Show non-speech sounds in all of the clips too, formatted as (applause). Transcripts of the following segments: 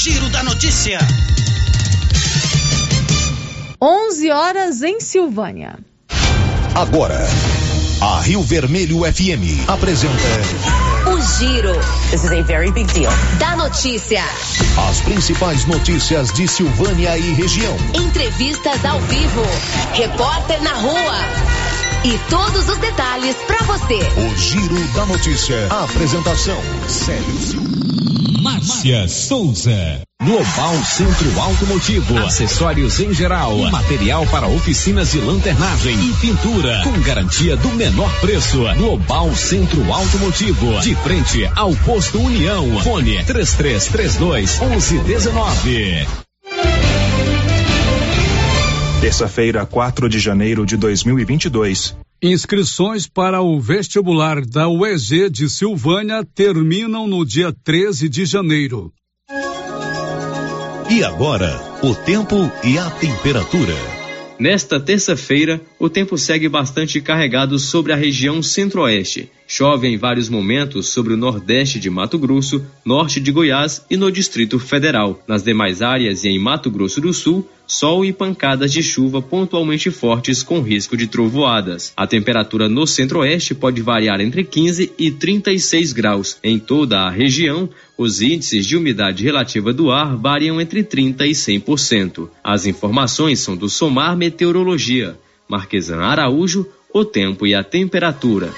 Giro da Notícia. 11 horas em Silvânia. Agora, a Rio Vermelho FM apresenta O Giro. This is a very big deal. Da notícia. as principais notícias de Silvânia e região. Entrevistas ao vivo. Repórter na rua. E todos os detalhes pra você. O Giro da Notícia. Apresentação: Célio Márcia Souza. Global Centro Automotivo, acessórios em geral, material para oficinas de lanternagem e pintura, com garantia do menor preço. Global Centro Automotivo, de frente ao posto União. Fone 3332 1119. Terça-feira, 4 de janeiro de 2022. Inscrições para o vestibular da UEG de Silvânia terminam no dia 13 de janeiro. E agora, o tempo e a temperatura. Nesta terça-feira, o tempo segue bastante carregado sobre a região centro-oeste. Chove em vários momentos sobre o nordeste de Mato Grosso, norte de Goiás e no Distrito Federal. Nas demais áreas e em Mato Grosso do Sul, sol e pancadas de chuva pontualmente fortes com risco de trovoadas. A temperatura no centro-oeste pode variar entre 15 e 36 graus. Em toda a região, os índices de umidade relativa do ar variam entre 30 e 100%. As informações são do Somar Meteorologia. Marquesan Araújo, o tempo e a temperatura.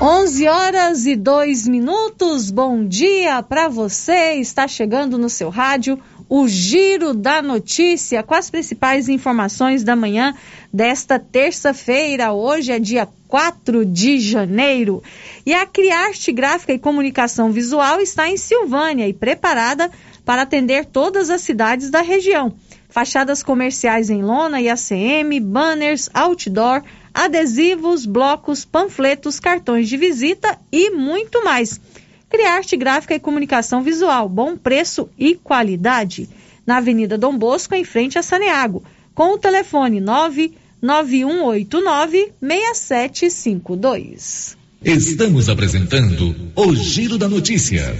11 horas e 2 minutos. Bom dia para você. Está chegando no seu rádio o Giro da Notícia com as principais informações da manhã desta terça-feira. Hoje é dia 4 de janeiro. E a Criarte Gráfica e Comunicação Visual está em Silvânia e preparada para atender todas as cidades da região. Fachadas comerciais em lona e ACM, banners, outdoor, adesivos, blocos, panfletos, cartões de visita e muito mais. Criarte Gráfica e Comunicação Visual, bom preço e qualidade. Na Avenida Dom Bosco, em frente a Saneago, com o telefone 99189-6752. Estamos apresentando o Giro da Notícia.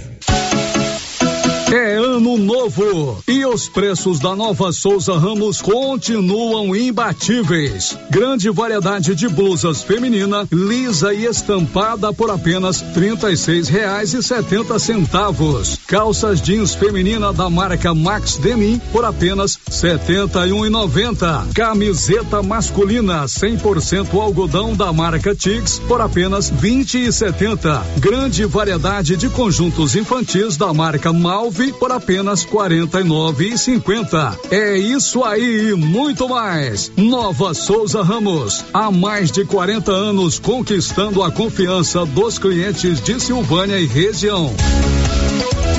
É ano novo e os preços da Nova Souza Ramos continuam imbatíveis. Grande variedade de blusas feminina, lisa e estampada por apenas R$ 36,70. Calças jeans feminina da marca Max Denim por apenas setenta e um e noventa. Camiseta masculina 100% algodão da marca Tix por apenas vinte e setenta. Grande variedade de conjuntos infantis da marca Malve por apenas quarenta e nove e cinquenta. É isso aí e muito mais. Nova Souza Ramos, há mais de 40 anos conquistando a confiança dos clientes de Silvânia e região.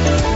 Thank you.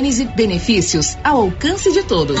Gênese Benefícios ao alcance de todos.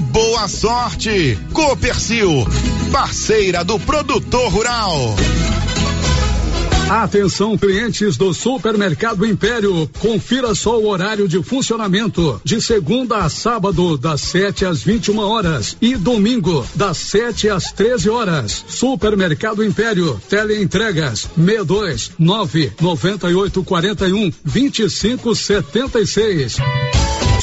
boa sorte. Copercil, parceira do produtor rural. Atenção, clientes do Supermercado Império. Confira só o horário de funcionamento. De segunda a sábado, das 7 às 21 horas. E domingo, das 7 às 13 horas. Supermercado Império. Teleentregas 62 9 98 41 25 76.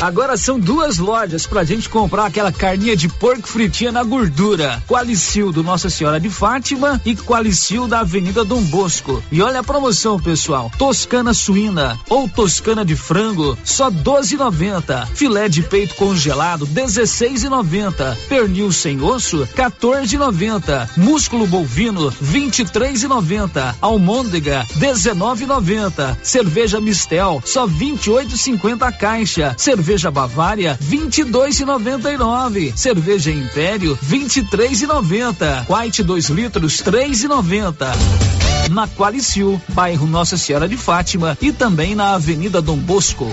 Agora são duas lojas pra gente comprar aquela carninha de porco fritinha na gordura. Qualicil do Nossa Senhora de Fátima e Qualicil da Avenida Dom Bosco. E olha a promoção, pessoal. Toscana suína ou toscana de frango, só 12,90. Filé de peito congelado, 16,90. Pernil sem osso, 14,90. Músculo bovino, 23,90. Almôndega, 19,90. Cerveja Mistel, só 28,50 a caixa. Cerveja Cerveja Bavária, 22,99. Cerveja Império, 23,90. White 2 litros, 3,90 na Qualicil, bairro Nossa Senhora de Fátima e também na Avenida Dom Bosco.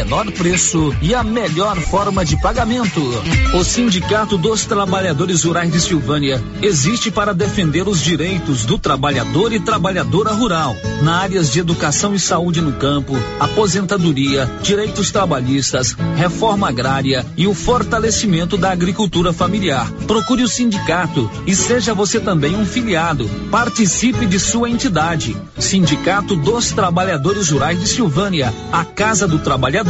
menor preço e a melhor forma de pagamento. O Sindicato dos Trabalhadores Rurais de Silvânia existe para defender os direitos do trabalhador e trabalhadora rural, na áreas de educação e saúde no campo, aposentadoria, direitos trabalhistas, reforma agrária e o fortalecimento da agricultura familiar. Procure o sindicato e seja você também um filiado. Participe de sua entidade. Sindicato dos Trabalhadores Rurais de Silvânia, a Casa do Trabalhador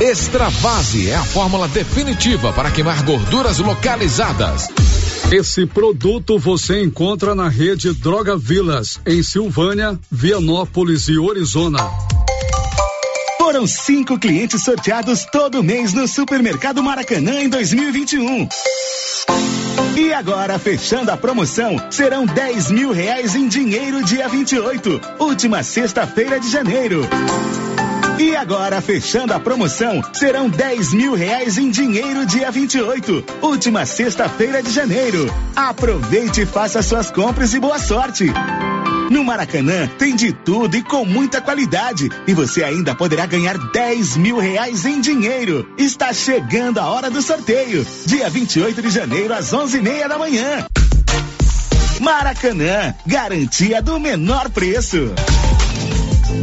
Extravase é a fórmula definitiva para queimar gorduras localizadas. Esse produto você encontra na rede Droga Vilas, em Silvânia, Vianópolis e Orizona. Foram cinco clientes sorteados todo mês no Supermercado Maracanã em 2021. E agora, fechando a promoção, serão 10 mil reais em dinheiro dia 28, última sexta-feira de janeiro. E agora, fechando a promoção, serão 10 mil reais em dinheiro dia 28, última sexta-feira de janeiro. Aproveite e faça suas compras e boa sorte. No Maracanã tem de tudo e com muita qualidade. E você ainda poderá ganhar 10 mil reais em dinheiro. Está chegando a hora do sorteio. Dia 28 de janeiro, às 11 e meia da manhã. Maracanã, garantia do menor preço.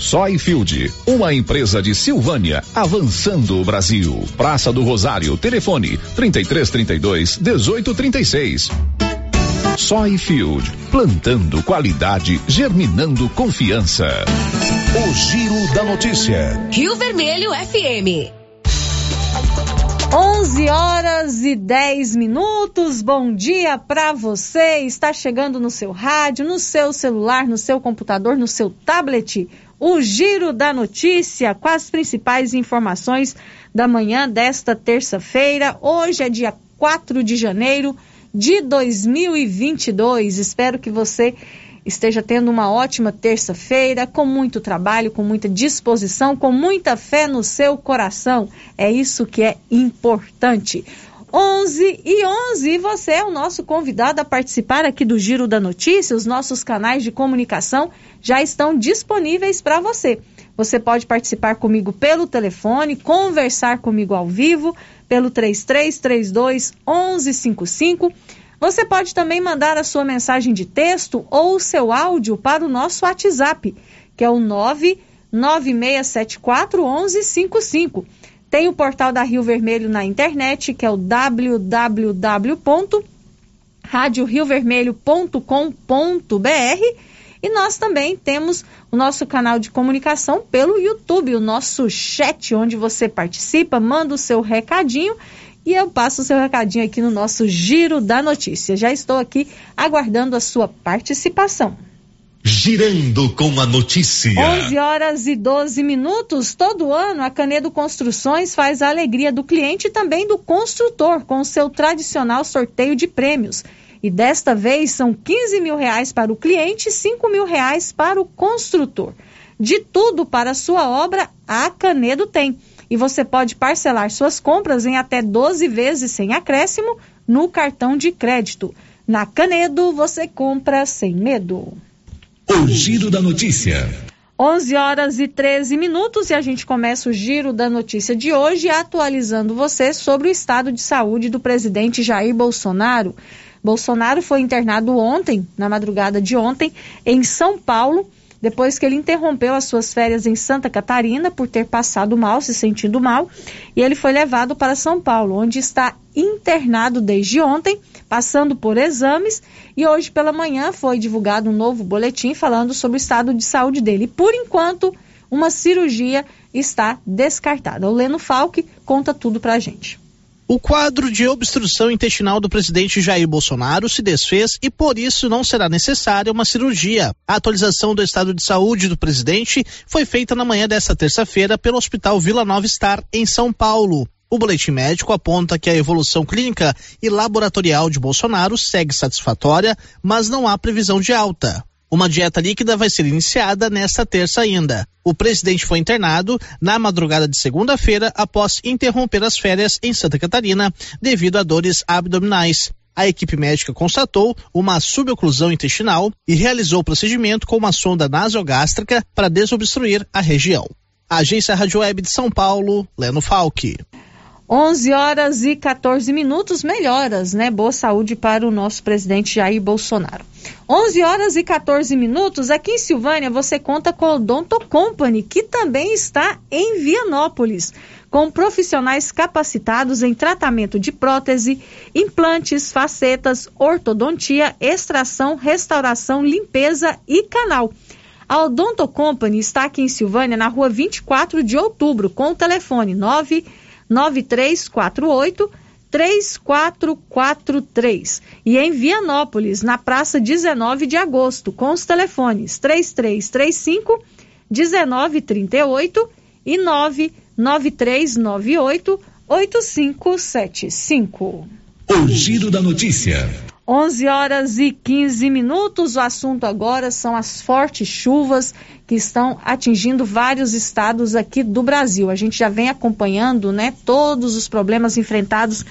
Soyfield, uma empresa de Silvânia, avançando o Brasil. Praça do Rosário, telefone 3332 1836. Soyfield, plantando qualidade, germinando confiança. O Giro da Notícia. Rio Vermelho FM. 11 horas e 10 minutos. Bom dia para você. Está chegando no seu rádio, no seu celular, no seu computador, no seu tablet. O Giro da Notícia com as principais informações da manhã desta terça-feira. Hoje é dia 4 de janeiro de 2022. Espero que você esteja tendo uma ótima terça-feira, com muito trabalho, com muita disposição, com muita fé no seu coração. É isso que é importante. 11 e 11, e você é o nosso convidado a participar aqui do Giro da Notícia. Os nossos canais de comunicação já estão disponíveis para você. Você pode participar comigo pelo telefone, conversar comigo ao vivo pelo 3332 1155. Você pode também mandar a sua mensagem de texto ou o seu áudio para o nosso WhatsApp, que é o 99674 1155. Tem o portal da Rio Vermelho na internet, que é o www.radioriovermelho.com.br e nós também temos o nosso canal de comunicação pelo YouTube, o nosso chat, onde você participa, manda o seu recadinho e eu passo o seu recadinho aqui no nosso Giro da Notícia. Já estou aqui aguardando a sua participação. Girando com a notícia. 11 horas e 12 minutos. Todo ano, a Canedo Construções faz a alegria do cliente e também do construtor com seu tradicional sorteio de prêmios. E desta vez são 15 mil reais para o cliente e 5 mil reais para o construtor. De tudo para sua obra, a Canedo tem. E você pode parcelar suas compras em até 12 vezes sem acréscimo no cartão de crédito. Na Canedo, você compra sem medo. O Giro da Notícia. 11 horas e 13 minutos e a gente começa o giro da notícia de hoje atualizando você sobre o estado de saúde do presidente Jair Bolsonaro. Bolsonaro foi internado ontem, na madrugada de ontem, em São Paulo, depois que ele interrompeu as suas férias em Santa Catarina por ter passado mal, se sentindo mal, e ele foi levado para São Paulo, onde está internado desde ontem, passando por exames, e hoje pela manhã foi divulgado um novo boletim falando sobre o estado de saúde dele. Por enquanto, uma cirurgia está descartada. O Leno Falck conta tudo pra gente. O quadro de obstrução intestinal do presidente Jair Bolsonaro se desfez e por isso não será necessária uma cirurgia. A atualização do estado de saúde do presidente foi feita na manhã desta terça-feira pelo Hospital Vila Nova Star, em São Paulo. O boletim médico aponta que a evolução clínica e laboratorial de Bolsonaro segue satisfatória, mas não há previsão de alta. Uma dieta líquida vai ser iniciada nesta terça ainda. O presidente foi internado na madrugada de segunda-feira após interromper as férias em Santa Catarina devido a dores abdominais. A equipe médica constatou uma suboclusão intestinal e realizou o procedimento com uma sonda nasogástrica para desobstruir a região. Agência Rádio Web de São Paulo, Leno Falck. 11 horas e 14 minutos, melhoras, né? Boa saúde para o nosso presidente Jair Bolsonaro. 11 horas e 14 minutos, aqui em Silvânia você conta com a Odonto Company, que também está em Vianópolis, com profissionais capacitados em tratamento de prótese, implantes, facetas, ortodontia, extração, restauração, limpeza e canal. A Odonto Company está aqui em Silvânia, na rua 24 de outubro, com o telefone 99348 3443. E em Vianópolis, na praça 19 de agosto, com os telefones 3335 1938 e 99398 8575. O Giro da Notícia. 11 horas e 15 minutos. O assunto agora são as fortes chuvas que estão atingindo vários estados aqui do Brasil. A gente já vem acompanhando, né, todos os problemas enfrentados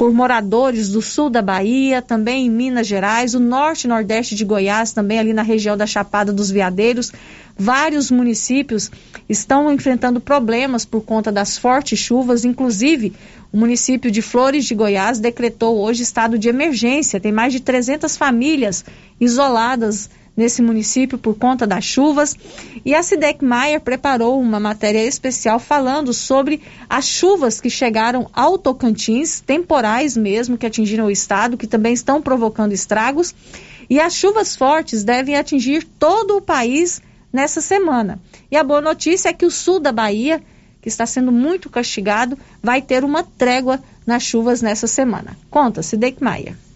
por moradores do sul da Bahia, também em Minas Gerais, o norte e nordeste de Goiás, também ali na região da Chapada dos Veadeiros. Vários municípios estão enfrentando problemas por conta das fortes chuvas, inclusive o município de Flores de Goiás decretou hoje estado de emergência. Tem mais de 300 famílias isoladas nesse município por conta das chuvas. E a Sidek Maier preparou uma matéria especial falando sobre as chuvas que chegaram ao Tocantins, temporais mesmo, que atingiram o estado, que também estão provocando estragos. E as chuvas fortes devem atingir todo o país nessa semana. E a boa notícia é que o sul da Bahia, que está sendo muito castigado, vai ter uma trégua nas chuvas nessa semana. Conta, Sidek Maia.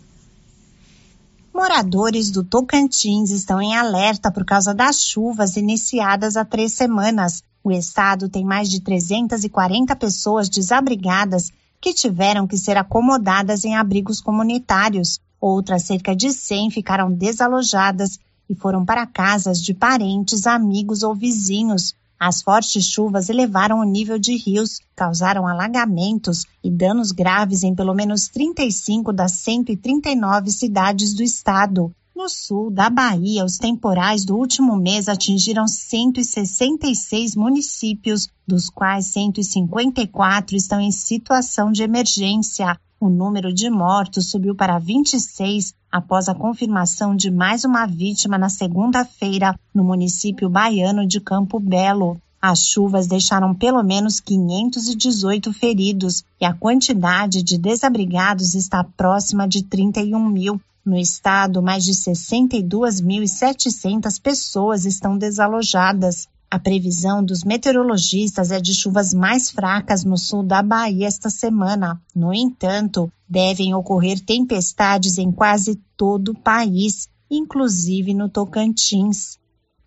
Moradores do Tocantins estão em alerta por causa das chuvas iniciadas há três semanas. O estado tem mais de 340 pessoas desabrigadas que tiveram que ser acomodadas em abrigos comunitários. Outras cerca de 100 ficaram desalojadas e foram para casas de parentes, amigos ou vizinhos. As fortes chuvas elevaram o nível de rios, causaram alagamentos e danos graves em pelo menos 35 das 139 cidades do estado. No sul da Bahia, os temporais do último mês atingiram 166 municípios, dos quais 154 estão em situação de emergência. O número de mortos subiu para 26 após a confirmação de mais uma vítima na segunda-feira no município baiano de Campo Belo. As chuvas deixaram pelo menos 518 feridos e a quantidade de desabrigados está próxima de 31 mil. No estado, mais de 62.700 pessoas estão desalojadas. A previsão dos meteorologistas é de chuvas mais fracas no sul da Bahia esta semana. No entanto, devem ocorrer tempestades em quase todo o país, inclusive no Tocantins.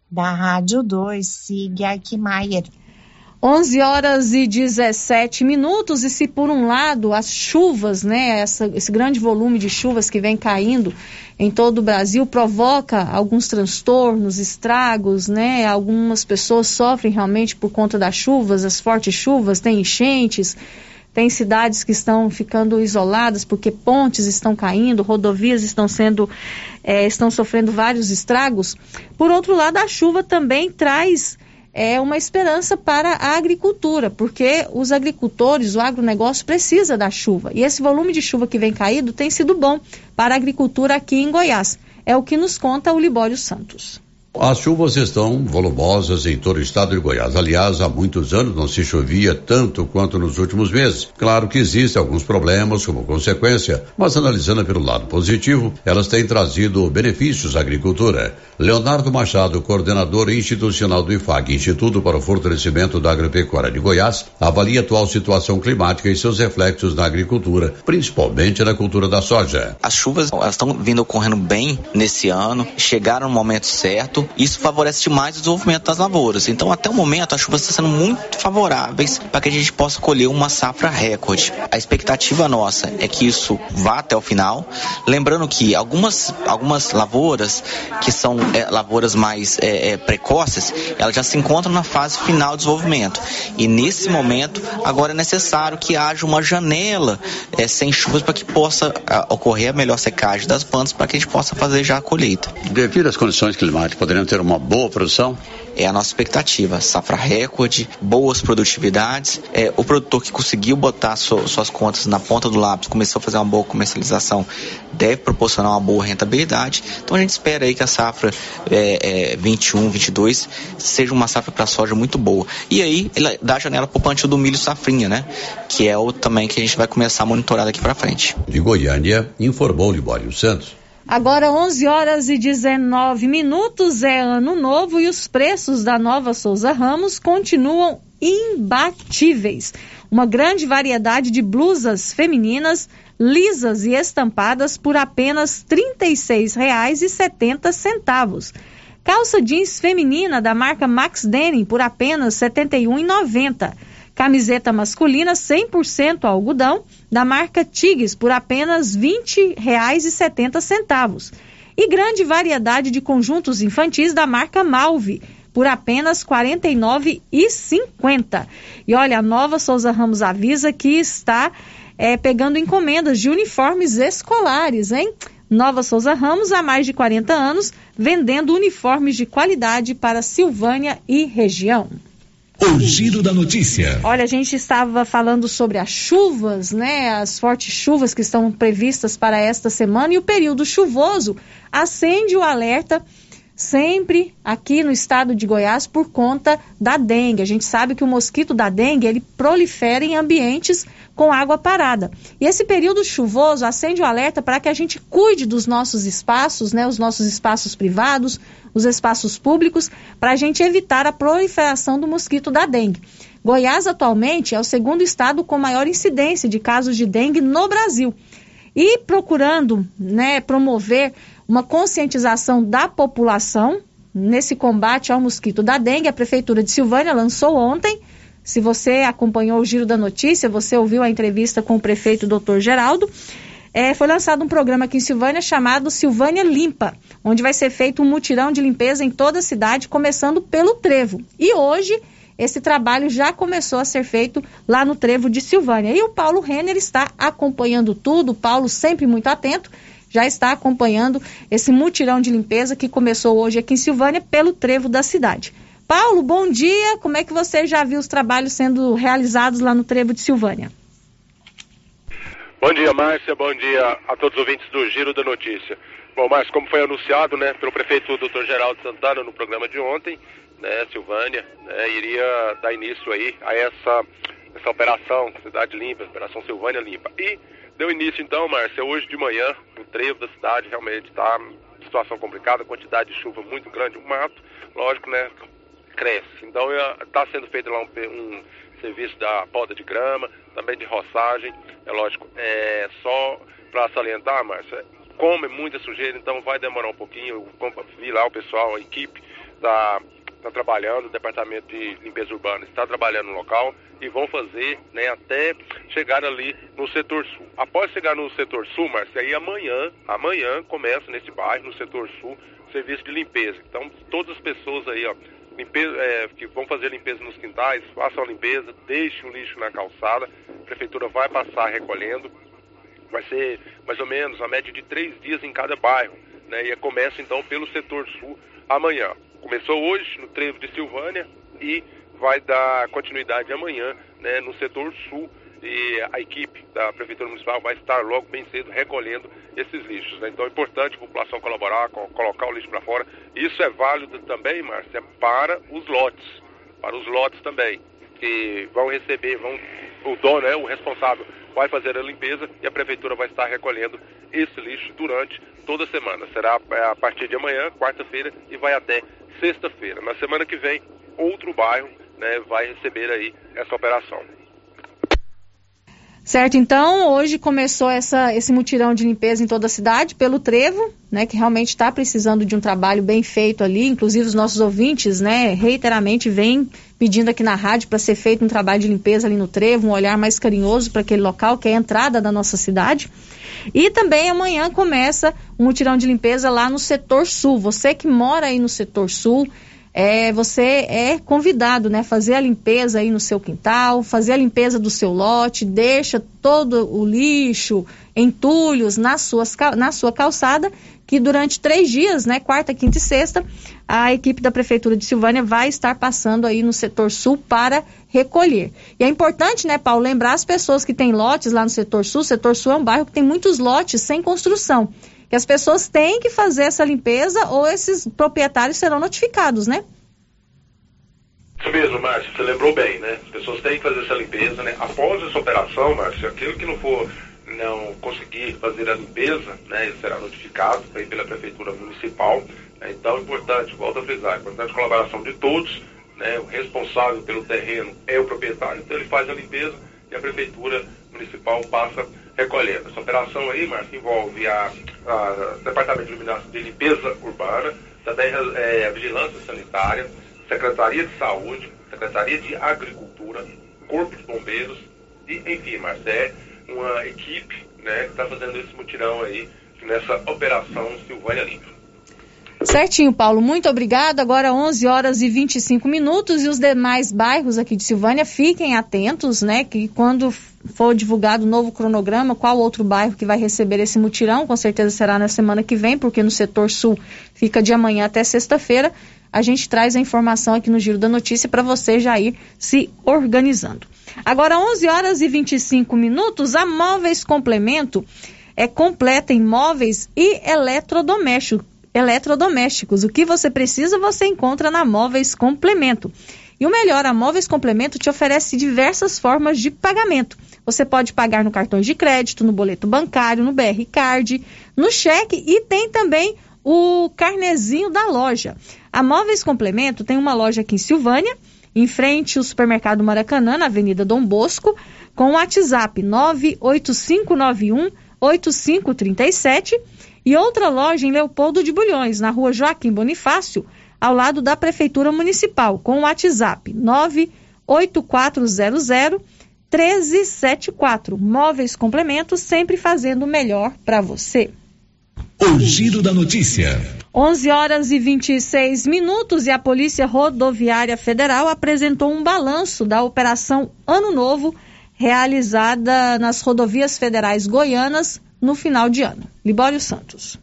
Da Rádio 2, Sig Aikmaier. 11 horas e 17 minutos, e se por um lado as chuvas, né, essa, esse grande volume de chuvas que vem caindo em todo o Brasil provoca alguns transtornos, estragos, né, algumas pessoas sofrem realmente por conta das chuvas, as fortes chuvas, tem enchentes, tem cidades que estão ficando isoladas porque pontes estão caindo, rodovias estão sendo, é, estão sofrendo vários estragos. Por outro lado, a chuva também traz é uma esperança para a agricultura, porque os agricultores, o agronegócio precisa da chuva. E esse volume de chuva que vem caído tem sido bom para a agricultura aqui em Goiás. É o que nos conta o Libório Santos. As chuvas estão volumosas em todo o estado de Goiás. Aliás, há muitos anos não se chovia tanto quanto nos últimos meses. Claro que existem alguns problemas como consequência, mas analisando pelo lado positivo, elas têm trazido benefícios à agricultura. Leonardo Machado, coordenador institucional do IFAG, Instituto para o Fortalecimento da Agropecuária de Goiás, avalia a atual situação climática e seus reflexos na agricultura, principalmente na cultura da soja. As chuvas estão vindo ocorrendo bem nesse ano, chegaram no momento certo isso favorece demais o desenvolvimento das lavouras. Então, até o momento, as chuvas estão sendo muito favoráveis para que a gente possa colher uma safra recorde. A expectativa nossa é que isso vá até o final. Lembrando que algumas, algumas lavouras, que são é, lavouras mais é, é, precoces, elas já se encontram na fase final do desenvolvimento. E nesse momento, agora é necessário que haja uma janela é, sem chuvas para que possa a, ocorrer a melhor secagem das plantas para que a gente possa fazer já a colheita. Devido às condições climáticas, poderemos ter uma boa produção? É a nossa expectativa. Safra recorde, boas produtividades. É, o produtor que conseguiu botar so, suas contas na ponta do lápis, começou a fazer uma boa comercialização, deve proporcionar uma boa rentabilidade. Então a gente espera aí que a safra é, é, 21, 22 seja uma safra para soja muito boa. E aí ele dá a janela para o plantio do milho safrinha, né? Que é o também que a gente vai começar a monitorar daqui para frente. De Goiânia, informou Libório Santos. Agora 11 horas e 19 minutos é ano novo e os preços da Nova Souza Ramos continuam imbatíveis. Uma grande variedade de blusas femininas lisas e estampadas por apenas R$ 36,70. Calça jeans feminina da marca Max Denim por apenas R$ 71,90. Camiseta masculina 100% algodão da marca Tigres por apenas R$ 20,70. E grande variedade de conjuntos infantis da marca Malve por apenas R$ 49,50. E olha, a nova Souza Ramos avisa que está é, pegando encomendas de uniformes escolares, hein? Nova Souza Ramos, há mais de 40 anos, vendendo uniformes de qualidade para Silvânia e região. O giro da notícia. Olha, a gente estava falando sobre as chuvas, né? As fortes chuvas que estão previstas para esta semana e o período chuvoso acende o alerta sempre aqui no estado de Goiás por conta da dengue. A gente sabe que o mosquito da dengue ele prolifera em ambientes com água parada. E esse período chuvoso acende o alerta para que a gente cuide dos nossos espaços, né, os nossos espaços privados, os espaços públicos, para a gente evitar a proliferação do mosquito da dengue. Goiás atualmente é o segundo estado com maior incidência de casos de dengue no Brasil. E procurando né, promover uma conscientização da população nesse combate ao mosquito da dengue. A Prefeitura de Silvânia lançou ontem. Se você acompanhou o giro da notícia, você ouviu a entrevista com o prefeito Dr. Geraldo. É, foi lançado um programa aqui em Silvânia chamado Silvânia Limpa, onde vai ser feito um mutirão de limpeza em toda a cidade, começando pelo Trevo. E hoje esse trabalho já começou a ser feito lá no Trevo de Silvânia. E o Paulo Renner está acompanhando tudo, o Paulo sempre muito atento já está acompanhando esse mutirão de limpeza que começou hoje aqui em Silvânia pelo trevo da cidade. Paulo, bom dia. Como é que você já viu os trabalhos sendo realizados lá no trevo de Silvânia? Bom dia, Márcia. Bom dia a todos os ouvintes do Giro da Notícia. Bom, Márcia, como foi anunciado, né, pelo prefeito Dr. Geraldo Santana no programa de ontem, né, Silvânia, né, iria dar início aí a essa essa operação Cidade Limpa, Operação Silvânia Limpa. E Deu início então, Márcia, hoje de manhã, o trevo da cidade realmente está situação complicada, quantidade de chuva muito grande, o mato, lógico, né, cresce. Então está sendo feito lá um, um, serviço da poda de grama, também de roçagem, é lógico, é só para salientar, Márcia, como é muita sujeira, então vai demorar um pouquinho, eu vi lá o pessoal, a equipe está trabalhando, o departamento de limpeza urbana está trabalhando no local e vão fazer né, até chegar ali no setor sul. Após chegar no setor sul, Márcia, aí amanhã, amanhã começa nesse bairro, no setor sul, serviço de limpeza. Então, todas as pessoas aí, ó, limpeza, é, que vão fazer limpeza nos quintais, façam a limpeza, deixem o lixo na calçada, a prefeitura vai passar recolhendo. Vai ser mais ou menos a média de três dias em cada bairro. Né, e começa então pelo setor sul amanhã. Começou hoje no trevo de Silvânia e vai dar continuidade amanhã né, no setor sul e a equipe da Prefeitura Municipal vai estar logo bem cedo recolhendo esses lixos. Né? Então é importante a população colaborar, colocar o lixo para fora. Isso é válido também, Márcia, para os lotes, para os lotes também, que vão receber, vão, o dono, né, o responsável, vai fazer a limpeza e a Prefeitura vai estar recolhendo esse lixo durante toda a semana. Será é, a partir de amanhã, quarta-feira, e vai até sexta-feira. Na semana que vem, outro bairro né, vai receber aí essa operação. Certo, então hoje começou essa, esse mutirão de limpeza em toda a cidade pelo Trevo, né, que realmente está precisando de um trabalho bem feito ali. Inclusive os nossos ouvintes, né, reiteradamente vêm pedindo aqui na rádio para ser feito um trabalho de limpeza ali no Trevo, um olhar mais carinhoso para aquele local que é a entrada da nossa cidade. E também amanhã começa um mutirão de limpeza lá no setor sul. Você que mora aí no setor sul, é, você é convidado, né, fazer a limpeza aí no seu quintal, fazer a limpeza do seu lote, deixa todo o lixo, entulhos na, suas, na sua calçada, que durante três dias, né, quarta, quinta e sexta, a equipe da Prefeitura de Silvânia vai estar passando aí no setor sul para recolher. E é importante, né, Paulo, lembrar as pessoas que têm lotes lá no setor sul, o setor sul é um bairro que tem muitos lotes sem construção que as pessoas têm que fazer essa limpeza ou esses proprietários serão notificados, né? Isso mesmo, Márcio, você lembrou bem, né? As pessoas têm que fazer essa limpeza, né? Após essa operação, Márcio, aquilo que não for não conseguir fazer a limpeza, né, ele será notificado aí pela Prefeitura Municipal. Né, então é importante, volto a frisar, é importante a colaboração de todos, né, o responsável pelo terreno é o proprietário, então ele faz a limpeza e a Prefeitura Municipal passa recolhendo. Essa operação aí, Márcio, envolve a, a Departamento de Limpeza Urbana, também é, a Vigilância Sanitária, Secretaria de Saúde, Secretaria de Agricultura, Corpo de Bombeiros e, enfim, Márcio, é uma equipe né, que está fazendo esse mutirão aí nessa operação Silvânia Limpa. Certinho, Paulo. Muito obrigado. Agora 11 horas e 25 minutos e os demais bairros aqui de Silvânia fiquem atentos, né? Que quando for divulgado o novo cronograma, qual outro bairro que vai receber esse mutirão, com certeza será na semana que vem, porque no setor sul fica de amanhã até sexta-feira. A gente traz a informação aqui no Giro da Notícia para você já ir se organizando. Agora 11 horas e 25 minutos, a Móveis Complemento é completa em móveis e eletrodomésticos eletrodomésticos. O que você precisa, você encontra na Móveis Complemento. E o melhor, a Móveis Complemento te oferece diversas formas de pagamento. Você pode pagar no cartão de crédito, no boleto bancário, no BR Card, no cheque e tem também o carnezinho da loja. A Móveis Complemento tem uma loja aqui em Silvânia, em frente ao supermercado Maracanã, na Avenida Dom Bosco, com o WhatsApp 98591 8537 e outra loja em Leopoldo de Bulhões, na rua Joaquim Bonifácio, ao lado da Prefeitura Municipal, com o WhatsApp 98400 1374. Móveis Complementos, sempre fazendo o melhor para você. O Giro da Notícia. 11 horas e 26 minutos e a Polícia Rodoviária Federal apresentou um balanço da Operação Ano Novo realizada nas rodovias federais goianas no final de ano. Libório Santos.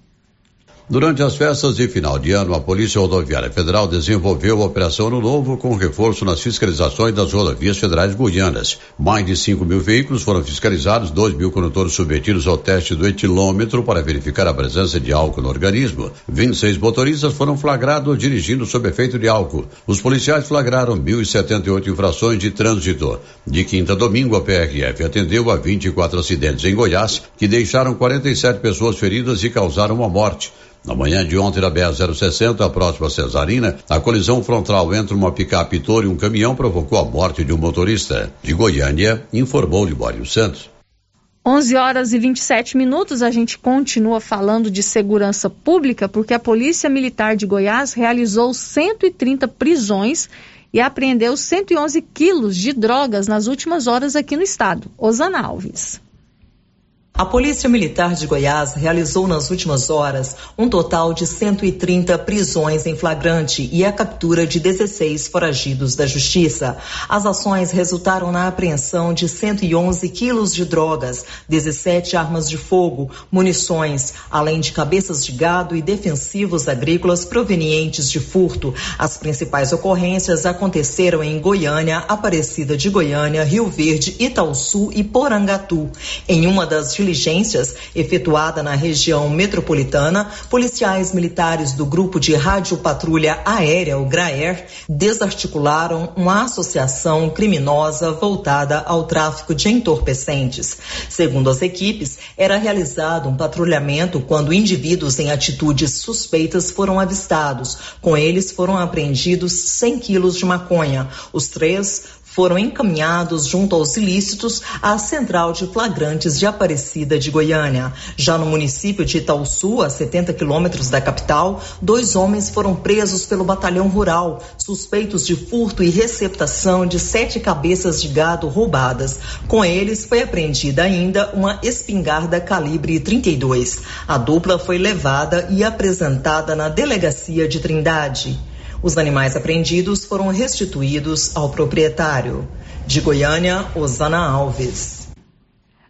Durante as festas de final de ano, a Polícia Rodoviária Federal desenvolveu a Operação Novo com reforço nas fiscalizações das rodovias federais guianas. Mais de 5 mil veículos foram fiscalizados, 2 mil condutores submetidos ao teste do etilômetro para verificar a presença de álcool no organismo. 26 motoristas foram flagrados dirigindo sob efeito de álcool. Os policiais flagraram 1.078 infrações de trânsito. De quinta a domingo, a PRF atendeu a 24 acidentes em Goiás, que deixaram 47 pessoas feridas e causaram uma morte. Na manhã de ontem, na BR-060, próxima Cesarina, a colisão frontal entre uma picape Toro e um caminhão provocou a morte de um motorista. De Goiânia, informou Libório Santos. 11 horas e 27 minutos, a gente continua falando de segurança pública, porque a Polícia Militar de Goiás realizou 130 prisões e apreendeu 111 quilos de drogas nas últimas horas aqui no estado. Osana Alves. A Polícia Militar de Goiás realizou nas últimas horas um total de 130 prisões em flagrante e a captura de 16 foragidos da Justiça. As ações resultaram na apreensão de 111 quilos de drogas, 17 armas de fogo, munições, além de cabeças de gado e defensivos agrícolas provenientes de furto. As principais ocorrências aconteceram em Goiânia, Aparecida de Goiânia, Rio Verde, Itaúsu e Porangatu. Em uma das diligências efetuada na região metropolitana, policiais militares do Grupo de Rádio Patrulha Aérea, o GRAER, desarticularam uma associação criminosa voltada ao tráfico de entorpecentes. Segundo as equipes, era realizado um patrulhamento quando indivíduos em atitudes suspeitas foram avistados. Com eles foram apreendidos 100 quilos de maconha. Os três foram encaminhados junto aos ilícitos à Central de Flagrantes de Aparecida de Goiânia. Já no município de Itaúsu, a 70 quilômetros da capital, dois homens foram presos pelo Batalhão Rural, suspeitos de furto e receptação de sete cabeças de gado roubadas. Com eles foi apreendida ainda uma espingarda calibre 32. A dupla foi levada e apresentada na delegacia de Trindade. Os animais apreendidos foram restituídos ao proprietário. De Goiânia, Osana Alves.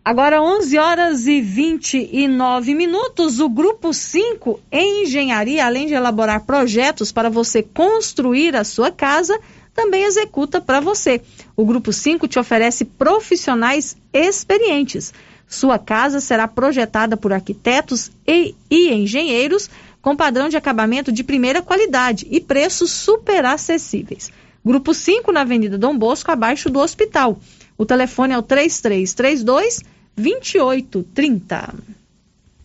Agora 11 horas e 29 minutos, o grupo 5 em engenharia, além de elaborar projetos para você construir a sua casa, também executa para você. O grupo 5 te oferece profissionais experientes. Sua casa será projetada por arquitetos e, e engenheiros com padrão de acabamento de primeira qualidade e preços super acessíveis. Grupo 5 na Avenida Dom Bosco, abaixo do hospital. O telefone é o 3332 2830.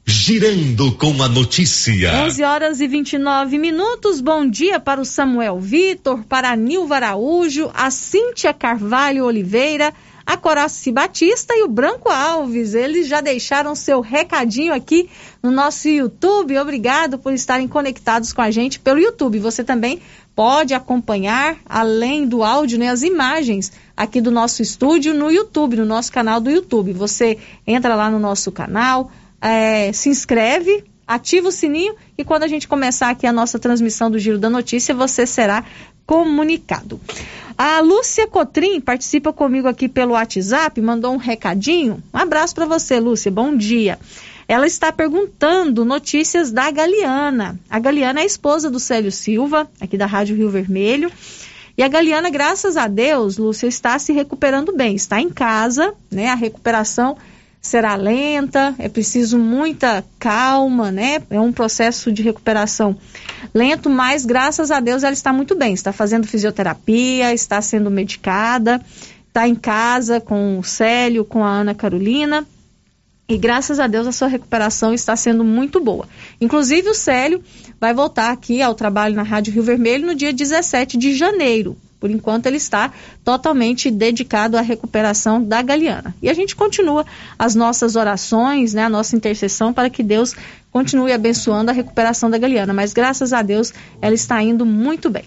Girando com a notícia. 11 horas e 29 minutos. Bom dia para o Samuel Vitor, para a Nilva Araújo, a Cíntia Carvalho Oliveira, a Coraci Batista e o Branco Alves. Eles já deixaram seu recadinho aqui no nosso YouTube. Obrigado por estarem conectados com a gente pelo YouTube. Você também pode acompanhar, além do áudio, né, as imagens aqui do nosso estúdio no YouTube, no nosso canal do YouTube. Você entra lá no nosso canal é, se inscreve, ativa o sininho e quando a gente começar aqui a nossa transmissão do Giro da Notícia, você será comunicado. A Lúcia Cotrim participa comigo aqui pelo WhatsApp, mandou um recadinho. Um abraço para você, Lúcia. Bom dia. Ela está perguntando notícias da Galeana. A Galeana é a esposa do Célio Silva, aqui da Rádio Rio Vermelho. E a Galeana, graças a Deus, Lúcia, está se recuperando bem. Está em casa, né? A recuperação será lenta, é preciso muita calma, né? É um processo de recuperação lento, mas graças a Deus ela está muito bem. Está fazendo fisioterapia, está sendo medicada, está em casa com o Célio, com a Ana Carolina. E graças a Deus a sua recuperação está sendo muito boa. Inclusive o Célio vai voltar aqui ao trabalho na Rádio Rio Vermelho no dia 17 de janeiro. Por enquanto, ele está totalmente dedicado à recuperação da Galeana. E a gente continua as nossas orações, né, a nossa intercessão para que Deus continue abençoando a recuperação da Galeana. Mas graças a Deus, ela está indo muito bem.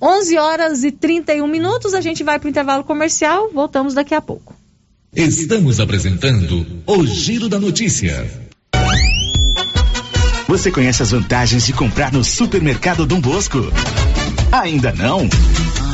11 horas e 31 minutos, a gente vai para o intervalo comercial, voltamos daqui a pouco. Estamos apresentando o Giro da Notícia. Você conhece as vantagens de comprar no supermercado Dom Bosco? Ainda não?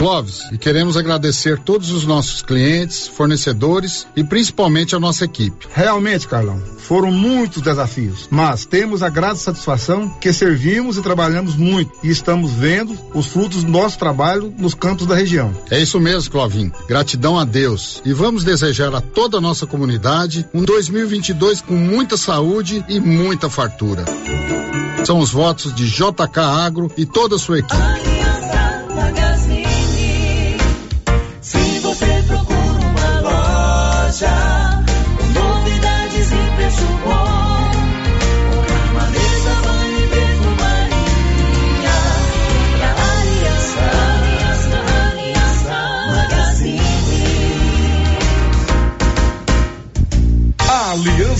Clóvis, e queremos agradecer todos os nossos clientes, fornecedores e principalmente a nossa equipe. Realmente, Carlão, foram muitos desafios, mas temos a grata satisfação que servimos e trabalhamos muito e estamos vendo os frutos do nosso trabalho nos campos da região. É isso mesmo, Clovin. Gratidão a Deus. E vamos desejar a toda a nossa comunidade um 2022 com muita saúde e muita fartura. São os votos de JK Agro e toda a sua equipe. Novidades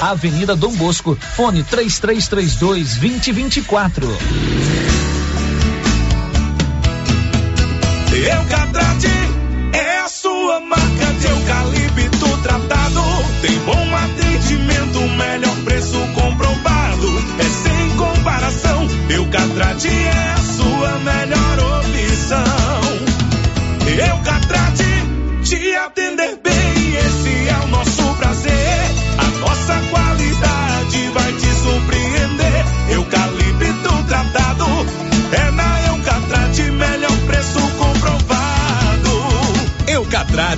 Avenida Dom Bosco, fone 3332 2024. Eucatrate é a sua marca de eucalipto tratado. Tem bom atendimento, melhor preço comprovado. É sem comparação. Eucatrate é a sua melhor opção. Eucatrate te atender bem,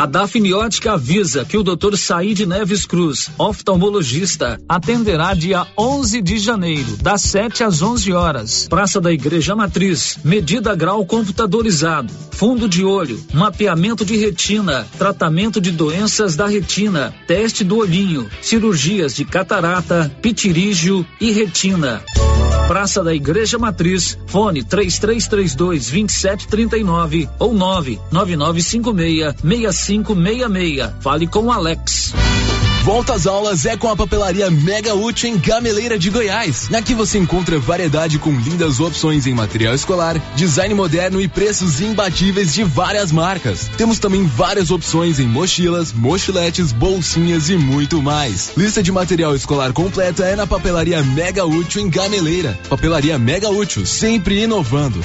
A Dafniótica avisa que o Dr. Said Neves Cruz, oftalmologista, atenderá dia 11 de janeiro, das 7 às 11 horas. Praça da Igreja Matriz, medida grau computadorizado, fundo de olho, mapeamento de retina, tratamento de doenças da retina, teste do olhinho, cirurgias de catarata, pitirígio e retina. Praça da Igreja Matriz, fone 3332 2739 ou 99956 6566. Fale com o Alex. Volta às aulas é com a papelaria Mega Útil em Gameleira de Goiás. Aqui você encontra variedade com lindas opções em material escolar, design moderno e preços imbatíveis de várias marcas. Temos também várias opções em mochilas, mochiletes, bolsinhas e muito mais. Lista de material escolar completa é na papelaria Mega Útil em Gameleira. Papelaria Mega Útil, sempre inovando.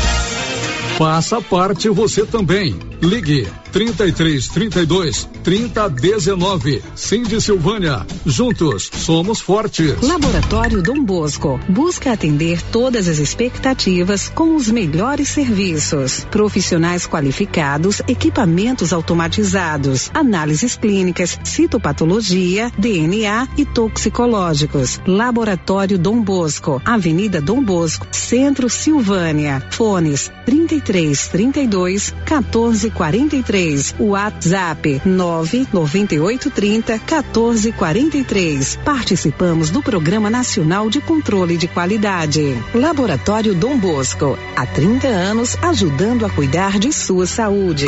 Faça parte você também. Ligue 33 32 30 19. Cindy Silvânia. Juntos somos fortes. Laboratório Dom Bosco busca atender todas as expectativas com os melhores serviços. Profissionais qualificados, equipamentos automatizados, análises clínicas, citopatologia, DNA e toxicológicos. Laboratório Dom Bosco, Avenida Dom Bosco, Centro Silvânia. Fones 33 32 14 43. WhatsApp 99830 1443. Participamos do Programa Nacional de Controle de Qualidade. Laboratório Dom Bosco. Há 30 anos ajudando a cuidar de sua saúde.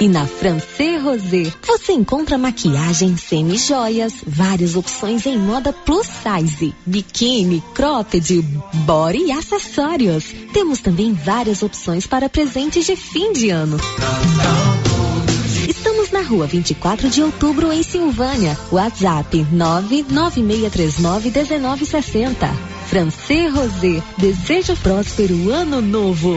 E na Francê Rosé, você encontra maquiagem semi-joias, várias opções em moda plus size, biquíni, cropped, body e acessórios. Temos também várias opções para presentes de fim de ano. Estamos na rua 24 de outubro, em Silvânia. WhatsApp 996391960. Francê Rosé, desejo próspero ano novo.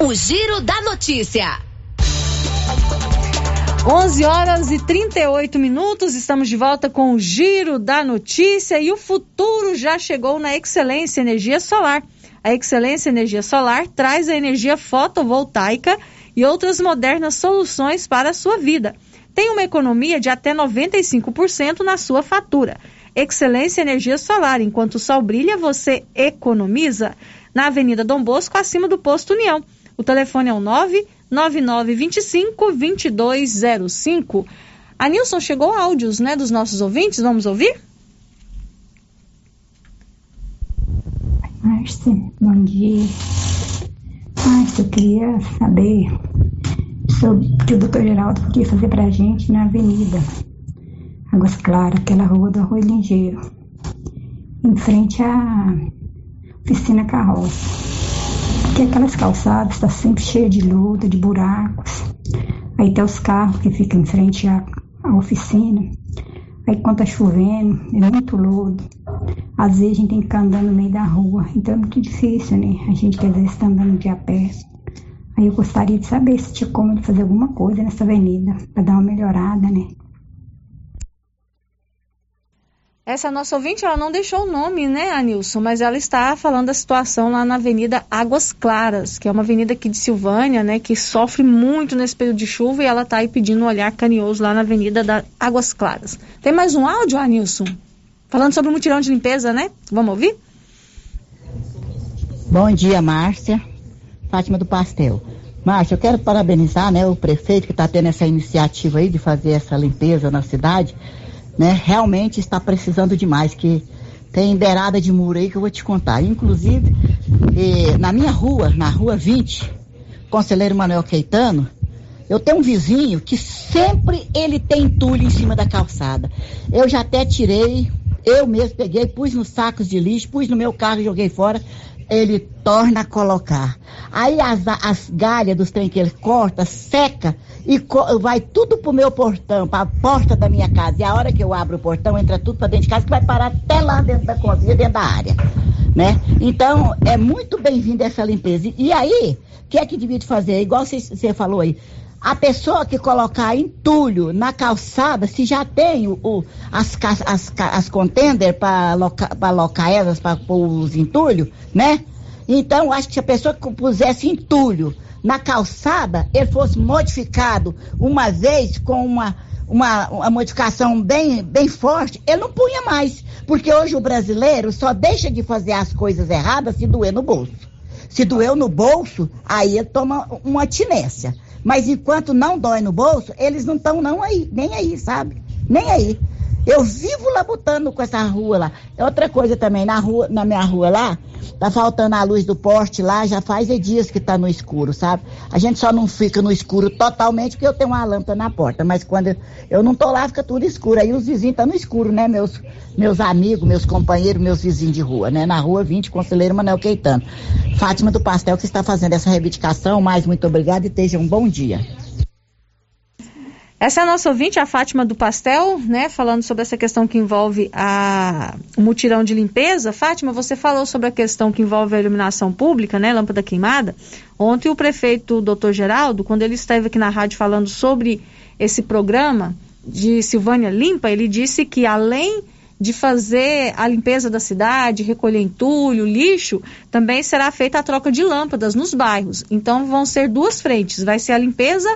O Giro da Notícia. 11 horas e 38 minutos, estamos de volta com o Giro da Notícia e o futuro já chegou na Excelência Energia Solar. A Excelência Energia Solar traz a energia fotovoltaica e outras modernas soluções para a sua vida. tem uma economia de até 95% na sua fatura. Excelência Energia Solar. Enquanto o sol brilha, você economiza. Na Avenida Dom Bosco, acima do posto União. O telefone é o 99925 2205. A Nilson chegou áudios, né, dos nossos ouvintes. Vamos ouvir? Márcia, bom dia. Márcia, eu queria saber sobre o que o doutor Geraldo podia fazer pra gente na avenida Águas Claras, aquela rua do Arroio Ligeiro, em frente à oficina carroça. Porque aquelas calçadas estão tá sempre cheias de luta, de buracos. Aí tem os carros que ficam em frente à, à oficina. Aí quando tá chovendo, é muito lodo. Às vezes a gente tem que ficar andando no meio da rua. Então é muito difícil, né? A gente que às vezes está andando de a pé. Aí eu gostaria de saber se tinha como fazer alguma coisa nessa avenida, para dar uma melhorada, né? Essa nossa ouvinte, ela não deixou o nome, né, Anilson? Mas ela está falando da situação lá na Avenida Águas Claras, que é uma avenida aqui de Silvânia, né, que sofre muito nesse período de chuva e ela está aí pedindo um olhar carinhoso lá na Avenida da Águas Claras. Tem mais um áudio, Anilson? Falando sobre o mutirão de limpeza, né? Vamos ouvir? Bom dia, Márcia. Fátima do Pastel. Márcia, eu quero parabenizar, né, o prefeito que está tendo essa iniciativa aí de fazer essa limpeza na cidade né, realmente está precisando demais, que tem beirada de muro aí que eu vou te contar. Inclusive, eh, na minha rua, na rua 20, Conselheiro Manuel Queitano, eu tenho um vizinho que sempre ele tem entulho em cima da calçada. Eu já até tirei, eu mesmo peguei, pus nos sacos de lixo, pus no meu carro e joguei fora. Ele torna a colocar. Aí as, as galhas dos trem que ele corta, seca, e vai tudo pro meu portão, para a porta da minha casa. E a hora que eu abro o portão, entra tudo para dentro de casa, que vai parar até lá dentro da cozinha, dentro da área. Né? Então, é muito bem-vinda essa limpeza. E aí, o que é que devia fazer? Igual você falou aí. A pessoa que colocar entulho na calçada, se já tem o, o as, as, as contender para alocar elas, para pôr os entulhos, né? Então, acho que se a pessoa que pusesse entulho na calçada ele fosse modificado uma vez com uma, uma, uma modificação bem, bem forte, ele não punha mais. Porque hoje o brasileiro só deixa de fazer as coisas erradas se doer no bolso. Se doeu no bolso, aí ele toma uma tinência. Mas enquanto não dói no bolso, eles não estão não aí, nem aí, sabe? Nem aí. Eu vivo labutando com essa rua lá. É outra coisa também, na rua, na minha rua lá, tá faltando a luz do poste lá, já faz dias que tá no escuro, sabe? A gente só não fica no escuro totalmente porque eu tenho uma lâmpada na porta, mas quando eu não tô lá, fica tudo escuro. Aí os vizinhos tá no escuro, né? Meus, meus amigos, meus companheiros, meus vizinhos de rua, né? Na rua 20, Conselheiro Manuel Queitano. Fátima do Pastel que está fazendo essa reivindicação, mais muito obrigada e esteja um bom dia. Essa é a nossa ouvinte, a Fátima do Pastel, né? Falando sobre essa questão que envolve a, o mutirão de limpeza. Fátima, você falou sobre a questão que envolve a iluminação pública, né? Lâmpada queimada. Ontem o prefeito, doutor Geraldo, quando ele esteve aqui na rádio falando sobre esse programa de Silvânia Limpa, ele disse que além de fazer a limpeza da cidade, recolher entulho, lixo, também será feita a troca de lâmpadas nos bairros. Então vão ser duas frentes, vai ser a limpeza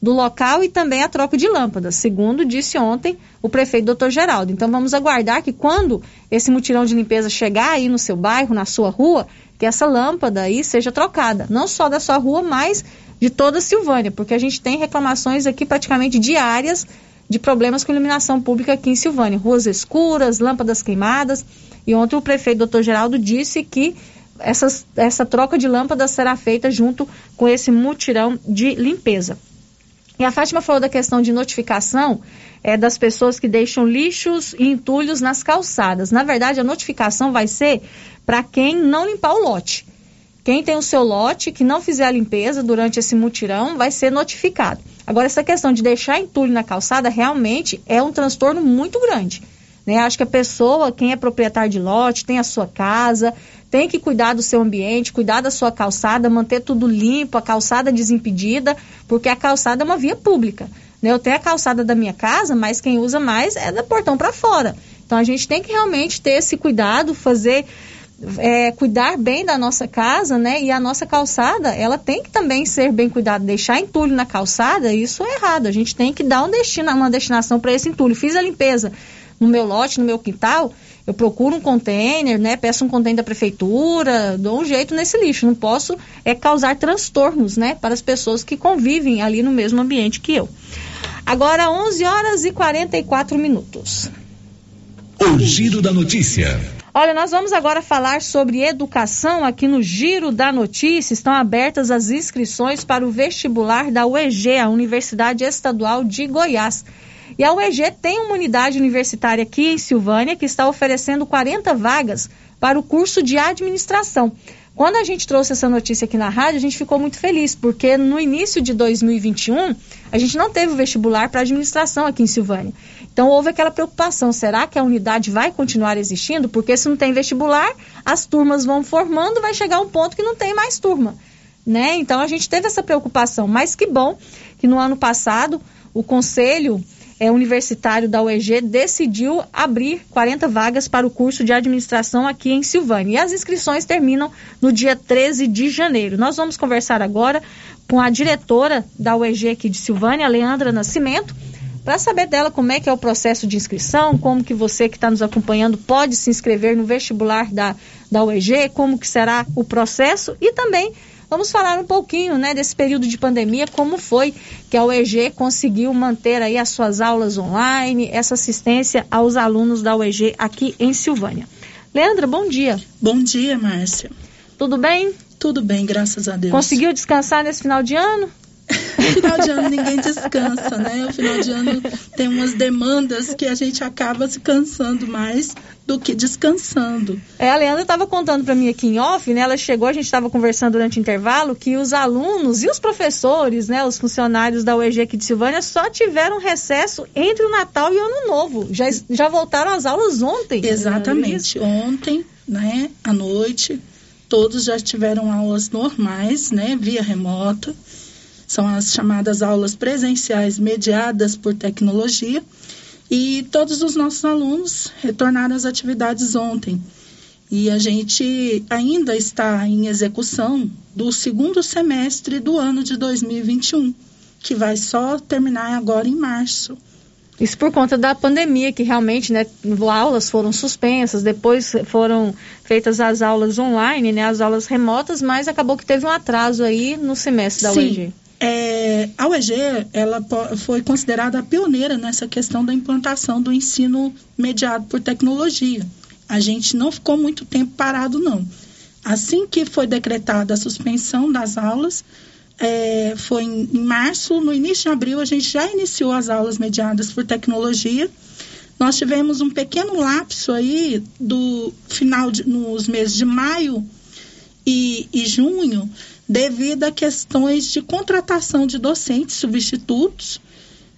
do local e também a troca de lâmpadas, segundo disse ontem o prefeito Dr. Geraldo. Então vamos aguardar que quando esse mutirão de limpeza chegar aí no seu bairro, na sua rua, que essa lâmpada aí seja trocada, não só da sua rua, mas de toda a Silvânia, porque a gente tem reclamações aqui praticamente diárias de problemas com iluminação pública aqui em Silvânia, ruas escuras, lâmpadas queimadas. E ontem o prefeito Dr. Geraldo disse que essas, essa troca de lâmpadas será feita junto com esse mutirão de limpeza. E a Fátima falou da questão de notificação é, das pessoas que deixam lixos e entulhos nas calçadas. Na verdade, a notificação vai ser para quem não limpar o lote. Quem tem o seu lote, que não fizer a limpeza durante esse mutirão, vai ser notificado. Agora, essa questão de deixar entulho na calçada realmente é um transtorno muito grande. Né? Acho que a pessoa, quem é proprietário de lote, tem a sua casa, tem que cuidar do seu ambiente, cuidar da sua calçada, manter tudo limpo, a calçada desimpedida, porque a calçada é uma via pública. Né? Eu tenho a calçada da minha casa, mas quem usa mais é da portão para fora. Então a gente tem que realmente ter esse cuidado, fazer é, cuidar bem da nossa casa, né? E a nossa calçada, ela tem que também ser bem cuidada. Deixar entulho na calçada, isso é errado. A gente tem que dar um destino, uma destinação para esse entulho. Fiz a limpeza no meu lote, no meu quintal, eu procuro um container, né? Peço um container da prefeitura, dou um jeito nesse lixo. Não posso é causar transtornos, né? Para as pessoas que convivem ali no mesmo ambiente que eu. Agora 11 horas e 44 minutos. O giro da notícia. Olha, nós vamos agora falar sobre educação aqui no Giro da Notícia. Estão abertas as inscrições para o vestibular da UEG, a Universidade Estadual de Goiás. E a UEG tem uma unidade universitária aqui em Silvânia que está oferecendo 40 vagas para o curso de administração. Quando a gente trouxe essa notícia aqui na rádio, a gente ficou muito feliz, porque no início de 2021, a gente não teve o vestibular para administração aqui em Silvânia. Então houve aquela preocupação: será que a unidade vai continuar existindo? Porque se não tem vestibular, as turmas vão formando, vai chegar um ponto que não tem mais turma. Né? Então a gente teve essa preocupação. Mas que bom que no ano passado o Conselho é, universitário da UEG decidiu abrir 40 vagas para o curso de administração aqui em Silvânia. E as inscrições terminam no dia 13 de janeiro. Nós vamos conversar agora com a diretora da UEG aqui de Silvânia, Leandra Nascimento, para saber dela como é que é o processo de inscrição, como que você que está nos acompanhando pode se inscrever no vestibular da, da UEG, como que será o processo e também Vamos falar um pouquinho, né, desse período de pandemia, como foi que a UEG conseguiu manter aí as suas aulas online, essa assistência aos alunos da UEG aqui em Silvânia. Leandra, bom dia. Bom dia, Márcia. Tudo bem? Tudo bem, graças a Deus. Conseguiu descansar nesse final de ano? (laughs) final de ano ninguém descansa, né? O final de ano tem umas demandas que a gente acaba se cansando mais do que descansando. É, a Leandra estava contando para mim aqui em off, né? Ela chegou, a gente estava conversando durante o intervalo, que os alunos e os professores, né? Os funcionários da UEG aqui de Silvânia só tiveram recesso entre o Natal e o Ano Novo. Já, já voltaram às aulas ontem. Exatamente. Ontem, né? À noite, todos já tiveram aulas normais, né? Via remota. São as chamadas aulas presenciais mediadas por tecnologia. E todos os nossos alunos retornaram às atividades ontem. E a gente ainda está em execução do segundo semestre do ano de 2021, que vai só terminar agora em março. Isso por conta da pandemia, que realmente, né, aulas foram suspensas, depois foram feitas as aulas online, né, as aulas remotas, mas acabou que teve um atraso aí no semestre da Sim. UEG. É, a UEG ela foi considerada a pioneira nessa questão da implantação do ensino mediado por tecnologia. A gente não ficou muito tempo parado, não. Assim que foi decretada a suspensão das aulas, é, foi em, março, no início de abril, a gente já iniciou as aulas mediadas por tecnologia. Nós tivemos um pequeno lapso aí do final de, nos meses de maio e, e junho, devido a questões de contratação de docentes substitutos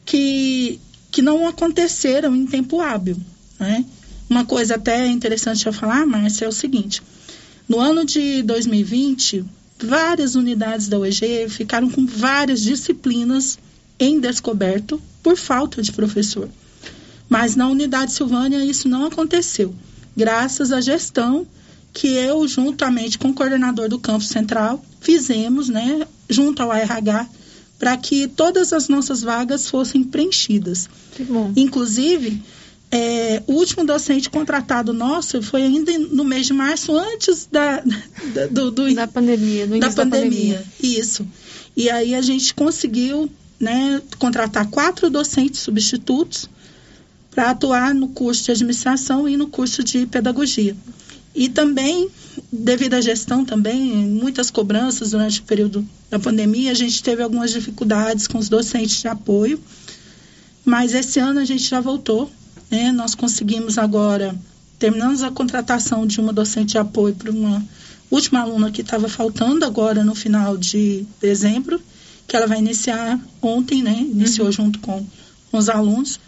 que, que não aconteceram em tempo hábil. Né? Uma coisa até interessante eu falar, Márcia, é o seguinte: no ano de 2020, várias unidades da UEG ficaram com várias disciplinas em descoberto por falta de professor. Mas na unidade Silvânia isso não aconteceu, graças à gestão que eu, juntamente com o coordenador do campo central, fizemos, né, junto ao RH, para que todas as nossas vagas fossem preenchidas. Inclusive, é, o último docente contratado nosso foi ainda no mês de março, antes da, (laughs) da, do, do, da pandemia. Do da, da pandemia. pandemia. Isso. E aí a gente conseguiu né, contratar quatro docentes substitutos para atuar no curso de administração e no curso de pedagogia. E também, devido à gestão também, muitas cobranças durante o período da pandemia, a gente teve algumas dificuldades com os docentes de apoio, mas esse ano a gente já voltou, né? Nós conseguimos agora, terminamos a contratação de uma docente de apoio para uma última aluna que estava faltando agora no final de dezembro, que ela vai iniciar ontem, né? Iniciou uhum. junto com, os alunos,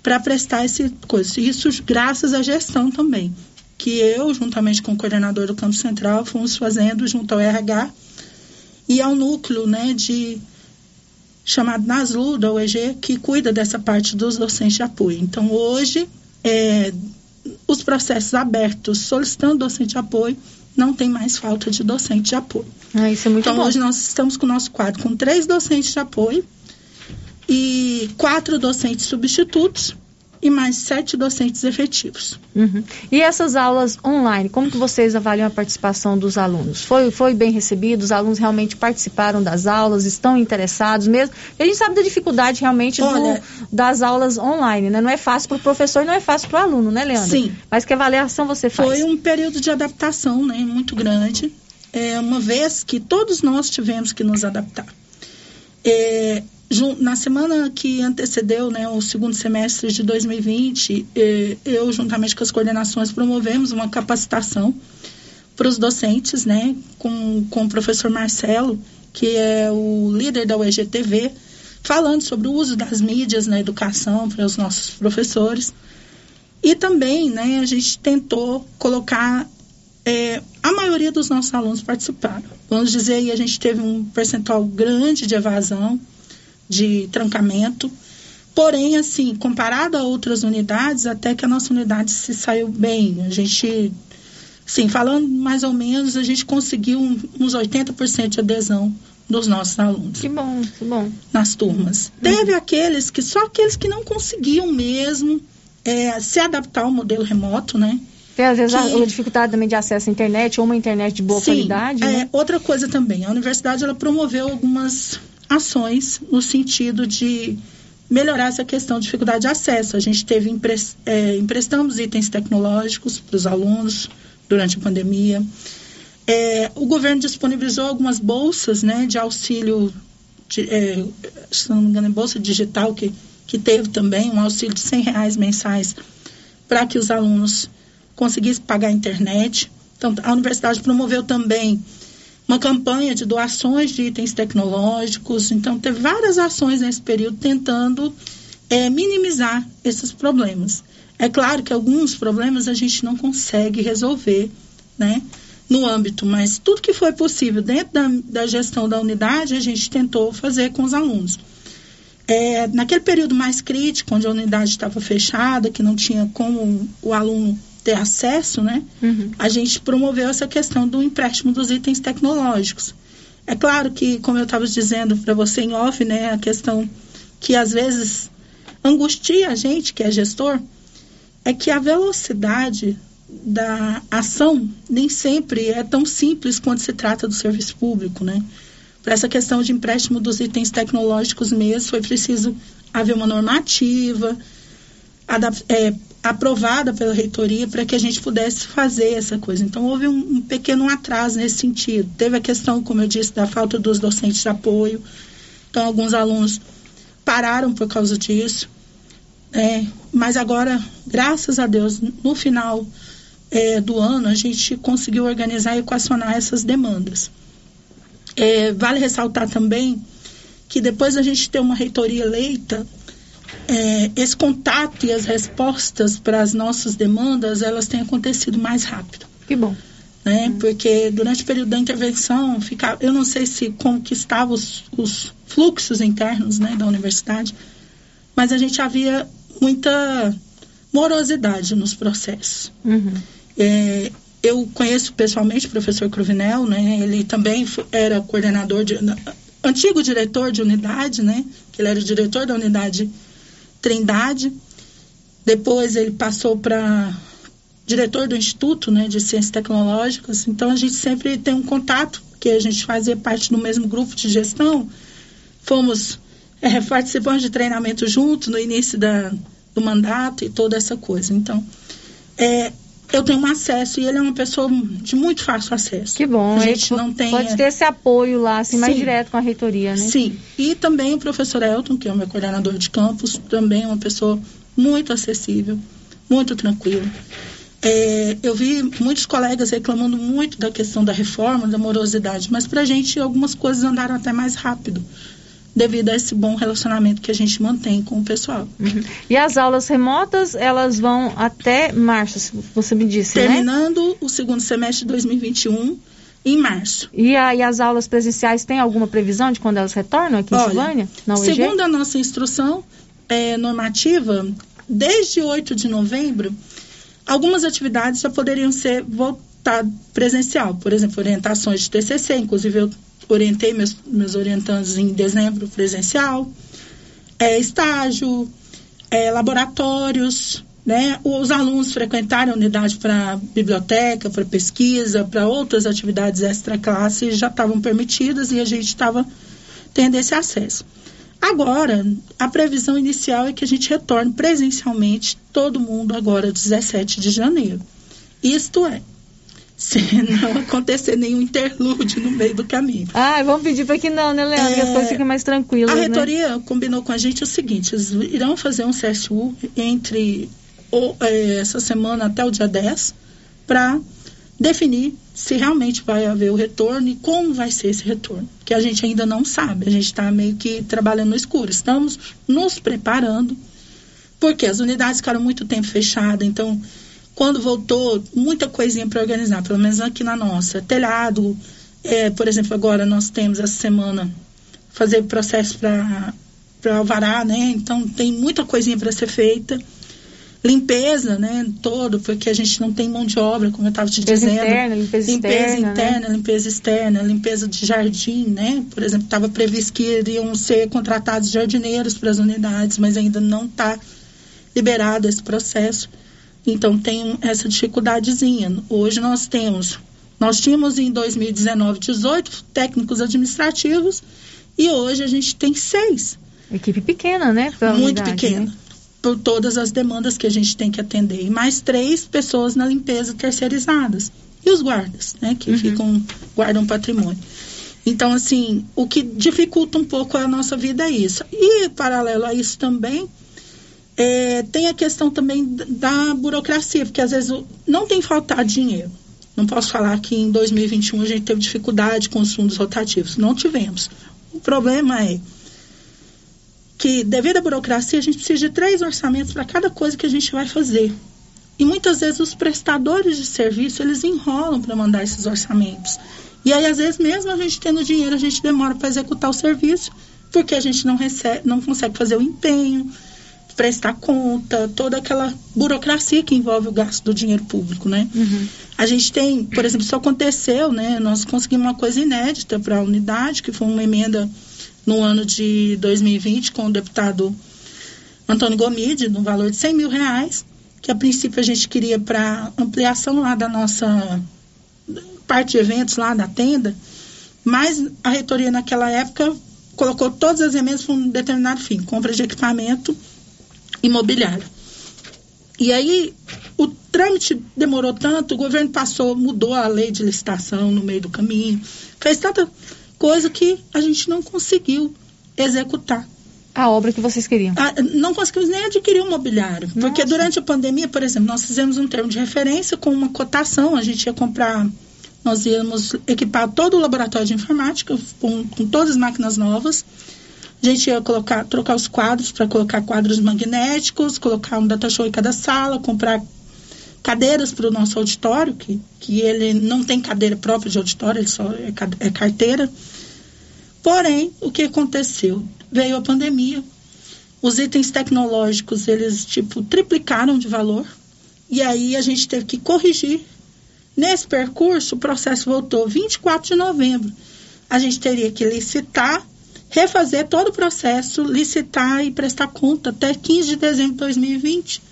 para prestar esse coisa. Isso graças à gestão também que eu, juntamente com o coordenador do Campo Central, fomos fazendo junto ao RH e ao núcleo né, de chamado NASLU, da UEG, que cuida dessa parte dos docentes de apoio. Então, hoje, é, os processos abertos solicitando docente de apoio, não tem mais falta de docente de apoio. Ah, isso é muito então, bom. hoje nós estamos com o nosso quadro com três docentes de apoio e quatro docentes substitutos e mais sete docentes efetivos. Uhum. E essas aulas online, como que vocês avaliam a participação dos alunos? Foi, foi bem recebido? Os alunos realmente participaram das aulas? Estão interessados mesmo? E a gente sabe da dificuldade realmente Olha, do, das aulas online, né? Não é fácil para o professor, não é fácil para o aluno, né, Leandro? Sim. Mas que avaliação você faz? Foi um período de adaptação, né, muito grande, é, uma vez que todos nós tivemos que nos adaptar. É, na semana que antecedeu né, o segundo semestre de 2020, eh, eu, juntamente com as coordenações, promovemos uma capacitação para os docentes, né, com, com o professor Marcelo, que é o líder da UEGTV, falando sobre o uso das mídias na educação para os nossos professores. E também, né, a gente tentou colocar é, a maioria dos nossos alunos participaram. Vamos dizer aí, a gente teve um percentual grande de evasão, de trancamento. Porém, assim, comparado a outras unidades, até que a nossa unidade se saiu bem. A gente, sim, falando mais ou menos, a gente conseguiu uns 80% de adesão dos nossos alunos. Que bom, que bom. Nas turmas. Teve aqueles que, só aqueles que não conseguiam mesmo é, se adaptar ao modelo remoto, né? Tem, às vezes, a, Que- a dificuldade também de acesso à internet ou uma internet de boa Sim, qualidade, é, né? outra coisa também, a universidade ela promoveu algumas ações no sentido de melhorar essa questão de dificuldade de acesso. A gente teve empres- é, emprestamos itens tecnológicos para os alunos durante a pandemia. É, o governo disponibilizou algumas bolsas, né, de auxílio, de, é, se não me engano, é bolsa digital que que teve também um auxílio de 100 reais mensais para que os alunos conseguissem pagar a internet. Então, a universidade promoveu também uma campanha de doações de itens tecnológicos. Então, teve várias ações nesse período tentando eh, minimizar esses problemas. É claro que alguns problemas a gente não consegue resolver, né? No âmbito, mas tudo que foi possível dentro da, da gestão da unidade, a gente tentou fazer com os alunos. É, naquele período mais crítico, onde a unidade estava fechada, que não tinha como o aluno ter acesso, né? A gente promoveu essa questão do empréstimo dos itens tecnológicos. É claro que, como eu estava dizendo para você em off, né, a questão que às vezes angustia a gente, que é gestor, é que a velocidade da ação nem sempre é tão simples quando se trata do serviço público, né? Para essa questão de empréstimo dos itens tecnológicos mesmo, foi preciso haver uma normativa é, aprovada pela reitoria para que a gente pudesse fazer essa coisa. Então, houve um, um pequeno atraso nesse sentido. Teve a questão, como eu disse, da falta dos docentes de apoio. Então, alguns alunos pararam por causa disso. É, mas agora, graças a Deus, no final é, do ano, a gente conseguiu organizar e equacionar essas demandas. É, vale ressaltar também que depois da gente ter uma reitoria eleita, é, esse contato e as respostas para as nossas demandas, elas têm acontecido mais rápido. Que bom. Né? Porque durante o período da intervenção, ficava, eu não sei se como que estavam os, os fluxos internos né, da universidade, mas a gente havia muita morosidade nos processos. Uhum. É, eu conheço pessoalmente o professor Cruvinel, né? Ele também era coordenador de antigo diretor de unidade, né? Que ele era o diretor da unidade Trindade. Depois ele passou para diretor do Instituto, né, de Ciências Tecnológicas. Então a gente sempre tem um contato, porque a gente fazia parte do mesmo grupo de gestão. Fomos é, de treinamento junto no início da, do mandato e toda essa coisa. Então, é, eu tenho um acesso e ele é uma pessoa de muito fácil acesso. Que bom. A gente não tem. Pode é, ter esse apoio lá, assim, mais Sim. direto com a reitoria, né? Sim, e também o professor Elton, que é o meu coordenador de campus, também é uma pessoa muito acessível, muito tranquila. É, eu vi muitos colegas reclamando muito da questão da reforma, da morosidade, mas para a gente algumas coisas andaram até mais rápido, devido a esse bom relacionamento que a gente mantém com o pessoal. Uhum. E as aulas remotas, elas vão até março, você me disse, né? Terminando o segundo semestre de 2021, em março. E, a- e as aulas presenciais, tem alguma previsão de quando elas retornam aqui em Olha, Silvânia? Segundo a nossa instrução é, normativa, desde 8 de novembro, Algumas atividades já poderiam ser voltadas presencial, por exemplo, orientações de TCC, inclusive eu orientei meus, meus orientandos em dezembro presencial, é, estágio, é, laboratórios, né? Os alunos frequentarem a unidade para biblioteca, para pesquisa, para outras atividades extra-classe já estavam permitidas e a gente estava tendo esse acesso. Agora, a previsão inicial é que a gente retorne presencialmente todo mundo agora 17 de janeiro. Isto é, se (laughs) não acontecer nenhum interlúdio no meio do caminho. Ah, vamos pedir para que não, né, Leandro? É, que as coisas fiquem mais tranquilas. A né? reitoria né? combinou com a gente o seguinte: eles irão fazer um CSU entre é, essa semana até o dia 10 para definir se realmente vai haver o retorno e como vai ser esse retorno, que a gente ainda não sabe, a gente está meio que trabalhando no escuro. Estamos nos preparando, porque as unidades ficaram muito tempo fechadas, então quando voltou, muita coisinha para organizar, pelo menos aqui na nossa. Telhado, é, por exemplo, agora nós temos essa semana fazer processo para alvará, né? Então tem muita coisinha para ser feita. Limpeza, né? Todo, porque a gente não tem mão de obra, como eu estava te limpeza dizendo. Interna, limpeza, limpeza externa, né? interna, né? limpeza externa, limpeza de jardim, né? Por exemplo, estava previsto que iriam ser contratados jardineiros para as unidades, mas ainda não está liberado esse processo. Então tem essa dificuldadezinha. Hoje nós temos, nós tínhamos em 2019 18 técnicos administrativos e hoje a gente tem seis. Equipe pequena, né? Muito unidade, pequena. Né? Por todas as demandas que a gente tem que atender. E mais três pessoas na limpeza terceirizadas. E os guardas, né? Que uhum. ficam, guardam patrimônio. Então, assim, o que dificulta um pouco a nossa vida é isso. E, paralelo a isso também, é, tem a questão também da burocracia, porque às vezes não tem faltado dinheiro. Não posso falar que em 2021 a gente teve dificuldade com os fundos rotativos. Não tivemos. O problema é que, devido à burocracia, a gente precisa de três orçamentos para cada coisa que a gente vai fazer. E muitas vezes os prestadores de serviço, eles enrolam para mandar esses orçamentos. E aí, às vezes, mesmo a gente tendo dinheiro, a gente demora para executar o serviço, porque a gente não, recebe, não consegue fazer o empenho, prestar conta, toda aquela burocracia que envolve o gasto do dinheiro público, né? Uhum. A gente tem, por exemplo, isso aconteceu, né? Nós conseguimos uma coisa inédita para a unidade, que foi uma emenda no ano de 2020 com o deputado Antônio Gomide, no valor de 100 mil reais, que a princípio a gente queria para ampliação lá da nossa parte de eventos lá da tenda, mas a reitoria naquela época colocou todas as emendas para um determinado fim, compra de equipamento imobiliário. E aí o trâmite demorou tanto, o governo passou, mudou a lei de licitação no meio do caminho, fez tanta coisa que a gente não conseguiu executar. A obra que vocês queriam? Ah, não conseguimos nem adquirir um mobiliário. Nossa. Porque durante a pandemia, por exemplo, nós fizemos um termo de referência com uma cotação, a gente ia comprar, nós íamos equipar todo o laboratório de informática com, com todas as máquinas novas a gente ia colocar, trocar os quadros para colocar quadros magnéticos, colocar um data show em cada sala, comprar cadeiras para o nosso auditório, que, que ele não tem cadeira própria de auditório, ele só é, é carteira. Porém, o que aconteceu? Veio a pandemia, os itens tecnológicos, eles, tipo, triplicaram de valor, e aí a gente teve que corrigir. Nesse percurso, o processo voltou 24 de novembro. A gente teria que licitar refazer todo o processo, licitar e prestar conta até 15 de dezembro de 2020.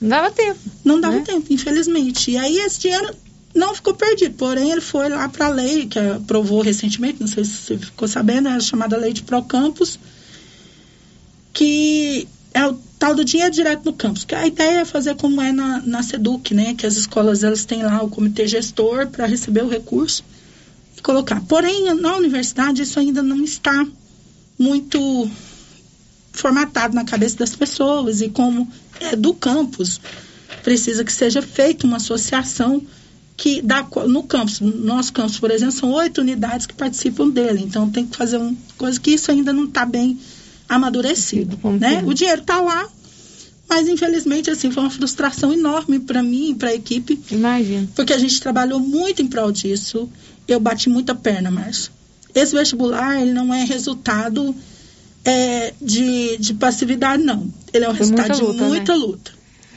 Não dava tempo. Não dava né? tempo, infelizmente. E aí esse dinheiro não ficou perdido, porém ele foi lá para a lei que aprovou recentemente, não sei se você ficou sabendo, é a chamada lei de Procampus, que é o tal do dinheiro direto no campus. Que a ideia é fazer como é na, na SEDUC, né? Que as escolas elas têm lá o comitê gestor para receber o recurso e colocar. Porém, na universidade isso ainda não está muito formatado na cabeça das pessoas e como é do campus precisa que seja feita uma associação que dá no campus, no nosso campus, por exemplo, são oito unidades que participam dele, então tem que fazer uma coisa que isso ainda não está bem amadurecido, né? O dinheiro está lá, mas infelizmente assim foi uma frustração enorme para mim e para a equipe. Imagina. Porque a gente trabalhou muito em prol disso. Eu bati muita perna, Márcio. Esse vestibular ele não é resultado é, de, de passividade, não. Ele é um Foi resultado muita luta, de muita né? luta.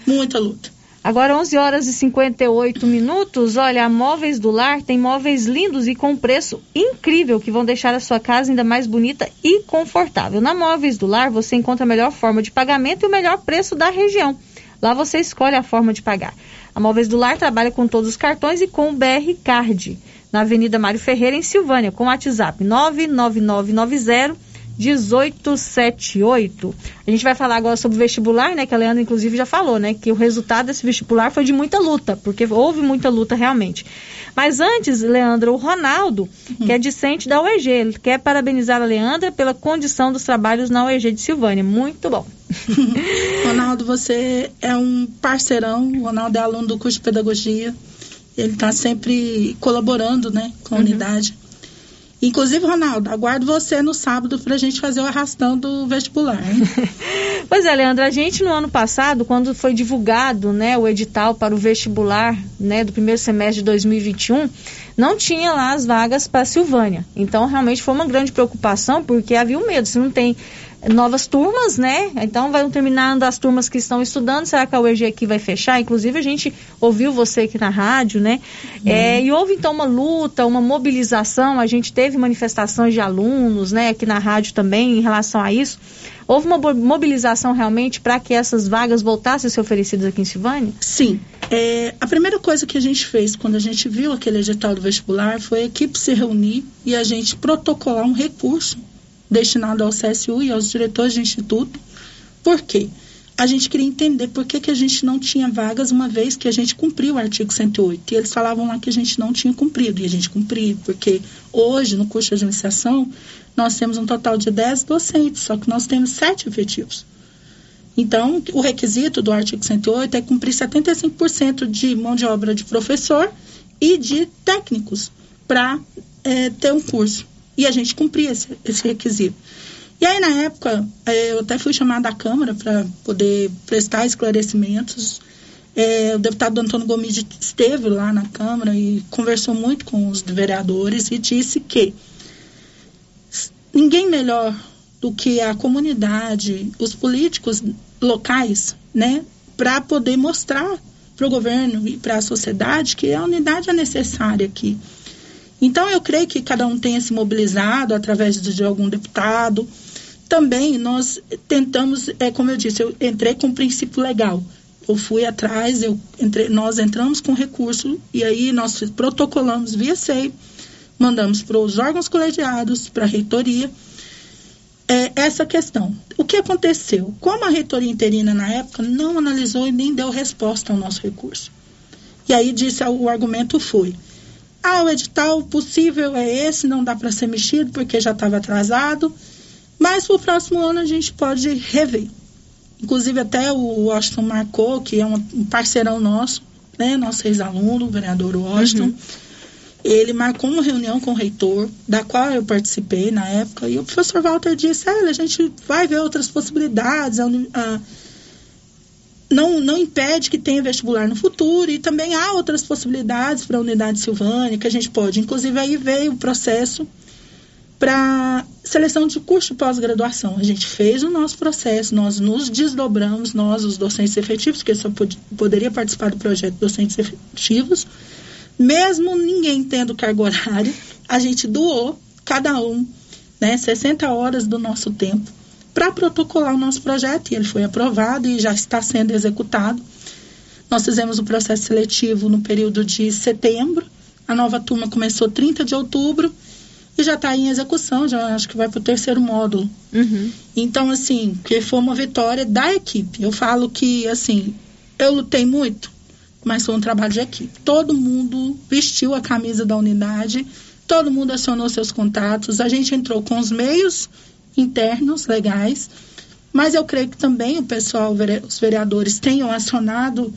Muita luta. Agora 11 horas e 58 minutos. Olha, a Móveis do Lar tem móveis lindos e com preço incrível que vão deixar a sua casa ainda mais bonita e confortável. Na Móveis do Lar você encontra a melhor forma de pagamento e o melhor preço da região. Lá você escolhe a forma de pagar. A Móveis do Lar trabalha com todos os cartões e com o BR Card. Na Avenida Mário Ferreira, em Silvânia, com o WhatsApp 99990 1878. A gente vai falar agora sobre o vestibular, né? Que a Leandra, inclusive, já falou, né? Que o resultado desse vestibular foi de muita luta, porque houve muita luta realmente. Mas antes, Leandra, o Ronaldo, uhum. que é discente da UEG, ele quer parabenizar a Leandra pela condição dos trabalhos na UEG de Silvânia. Muito bom. (laughs) Ronaldo, você é um parceirão. O Ronaldo é aluno do curso de pedagogia. Ele está sempre colaborando, né, com a uhum. unidade. Inclusive, Ronaldo, aguardo você no sábado para a gente fazer o arrastão do vestibular. (laughs) pois é, Leandro, a gente no ano passado, quando foi divulgado né, o edital para o vestibular né, do primeiro semestre de 2021, não tinha lá as vagas para Silvânia. Então, realmente foi uma grande preocupação, porque havia um medo. Se não tem novas turmas, né? Então vão terminando as turmas que estão estudando. Será que a UEG aqui vai fechar? Inclusive a gente ouviu você aqui na rádio, né? Uhum. É, e houve então uma luta, uma mobilização. A gente teve manifestações de alunos, né? Aqui na rádio também em relação a isso. Houve uma mobilização realmente para que essas vagas voltassem a ser oferecidas aqui em Silvânia? Sim. É, a primeira coisa que a gente fez quando a gente viu aquele edital do vestibular foi a equipe se reunir e a gente protocolar um recurso destinado ao CSU e aos diretores de instituto. Por quê? A gente queria entender por que, que a gente não tinha vagas, uma vez que a gente cumpriu o artigo 108. E eles falavam lá que a gente não tinha cumprido, e a gente cumpriu, porque hoje, no curso de administração, nós temos um total de 10 docentes, só que nós temos 7 efetivos. Então, o requisito do artigo 108 é cumprir 75% de mão de obra de professor e de técnicos para é, ter um curso. E a gente cumpria esse, esse requisito. E aí, na época, é, eu até fui chamada à Câmara para poder prestar esclarecimentos. É, o deputado Antônio Gomes esteve lá na Câmara e conversou muito com os vereadores e disse que ninguém melhor do que a comunidade, os políticos locais, né, para poder mostrar para o governo e para a sociedade que a unidade é necessária aqui. Então, eu creio que cada um tenha se mobilizado através de, de algum deputado. Também nós tentamos, é como eu disse, eu entrei com um princípio legal. Eu fui atrás, eu entre, nós entramos com recurso e aí nós protocolamos via SEI, mandamos para os órgãos colegiados, para a reitoria, é, essa questão. O que aconteceu? Como a reitoria interina na época não analisou e nem deu resposta ao nosso recurso. E aí disse, o argumento foi, ah, o edital possível é esse, não dá para ser mexido porque já estava atrasado. Mas para o próximo ano a gente pode rever. Inclusive até o Washington marcou, que é um parceirão nosso, né, nosso ex-aluno, o vereador Washington. Uhum. Ele marcou uma reunião com o reitor, da qual eu participei na época, e o professor Walter disse, ah, a gente vai ver outras possibilidades, a, a não, não impede que tenha vestibular no futuro e também há outras possibilidades para a unidade Silvânia que a gente pode. Inclusive, aí veio o processo para seleção de curso de pós-graduação. A gente fez o nosso processo, nós nos desdobramos, nós, os docentes efetivos, que só pod poderia participar do projeto docentes efetivos, mesmo ninguém tendo cargo horário, a gente doou, cada um, né, 60 horas do nosso tempo para protocolar o nosso projeto e ele foi aprovado e já está sendo executado. Nós fizemos o processo seletivo no período de setembro, a nova turma começou 30 de outubro e já está em execução, já acho que vai para o terceiro módulo. Uhum. Então, assim, que foi uma vitória da equipe. Eu falo que, assim, eu lutei muito, mas foi um trabalho de equipe. Todo mundo vestiu a camisa da unidade, todo mundo acionou seus contatos, a gente entrou com os meios internos legais, mas eu creio que também o pessoal, os vereadores, tenham acionado.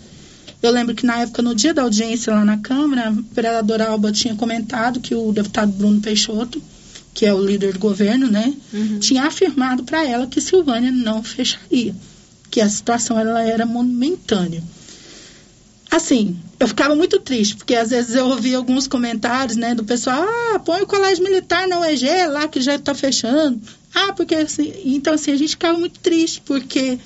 Eu lembro que na época, no dia da audiência lá na Câmara, a vereadora Alba tinha comentado que o deputado Bruno Peixoto, que é o líder do governo, né, uhum. tinha afirmado para ela que Silvânia não fecharia, que a situação ela era momentânea. Assim, eu ficava muito triste, porque às vezes eu ouvia alguns comentários, né, do pessoal, ah, põe o colégio militar na UEG lá que já está fechando. Ah, porque assim, então assim, a gente ficava muito triste, porque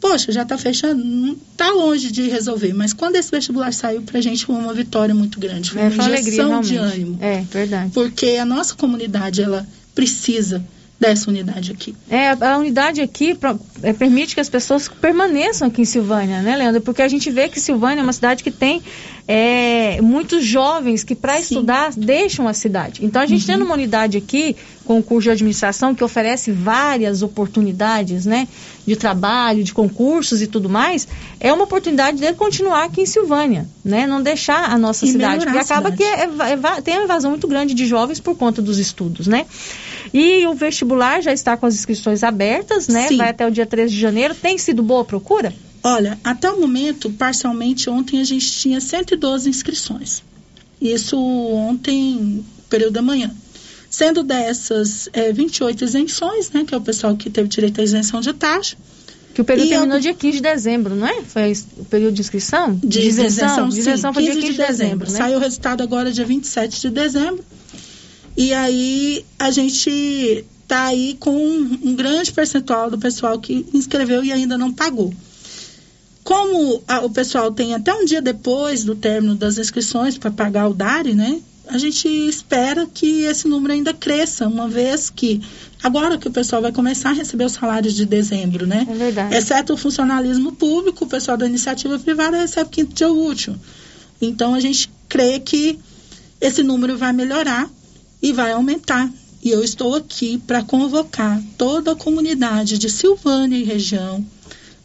poxa, já está fechando, não está longe de resolver. Mas quando esse vestibular saiu, para a gente foi uma vitória muito grande. Foi É, uma foi uma injeção alegria, de ânimo. É, verdade. Porque a nossa comunidade, ela precisa dessa unidade aqui. É, a unidade aqui pro- é, permite que as pessoas permaneçam aqui em Silvânia, né, Leandro? Porque a gente vê que Silvânia é uma cidade que tem é, muitos jovens que, para estudar, deixam a cidade. Então, a gente tendo uma unidade aqui, com o curso de administração, que oferece várias oportunidades, né, de trabalho, de concursos e tudo mais, é uma oportunidade dele continuar aqui em Silvânia, né? Não deixar a nossa E cidade. Porque acaba cidade. que é- é é tem uma evasão muito grande de jovens por conta dos estudos, né? E o vestibular já está com as inscrições abertas, né? Sim. Vai até o dia 13 de janeiro. Tem sido boa a procura? Olha, até o momento, parcialmente, ontem a gente tinha 112 inscrições. Isso ontem, período da manhã. Sendo dessas é, 28 isenções, né? Que é o pessoal que teve direito à isenção de taxa. Que o período E terminou algum- dia 15 de dezembro, não é? Foi o período de inscrição? De isenção, De isenção sim, foi dia 15 de dezembro, né? Saiu o resultado agora dia 27 de dezembro. E aí a gente tá aí com um, um grande percentual do pessoal que inscreveu e ainda não pagou. Como a- o pessoal tem até um dia depois do término das inscrições para pagar o DARI, né? A gente espera que esse número ainda cresça, uma vez que agora que o pessoal vai começar a receber os salários de dezembro, né? É verdade. Exceto o funcionalismo público, o pessoal da iniciativa privada recebe quinto dia útil. Então a gente crê que esse número vai melhorar e vai aumentar. E eu estou aqui para convocar toda a comunidade de Silvânia e região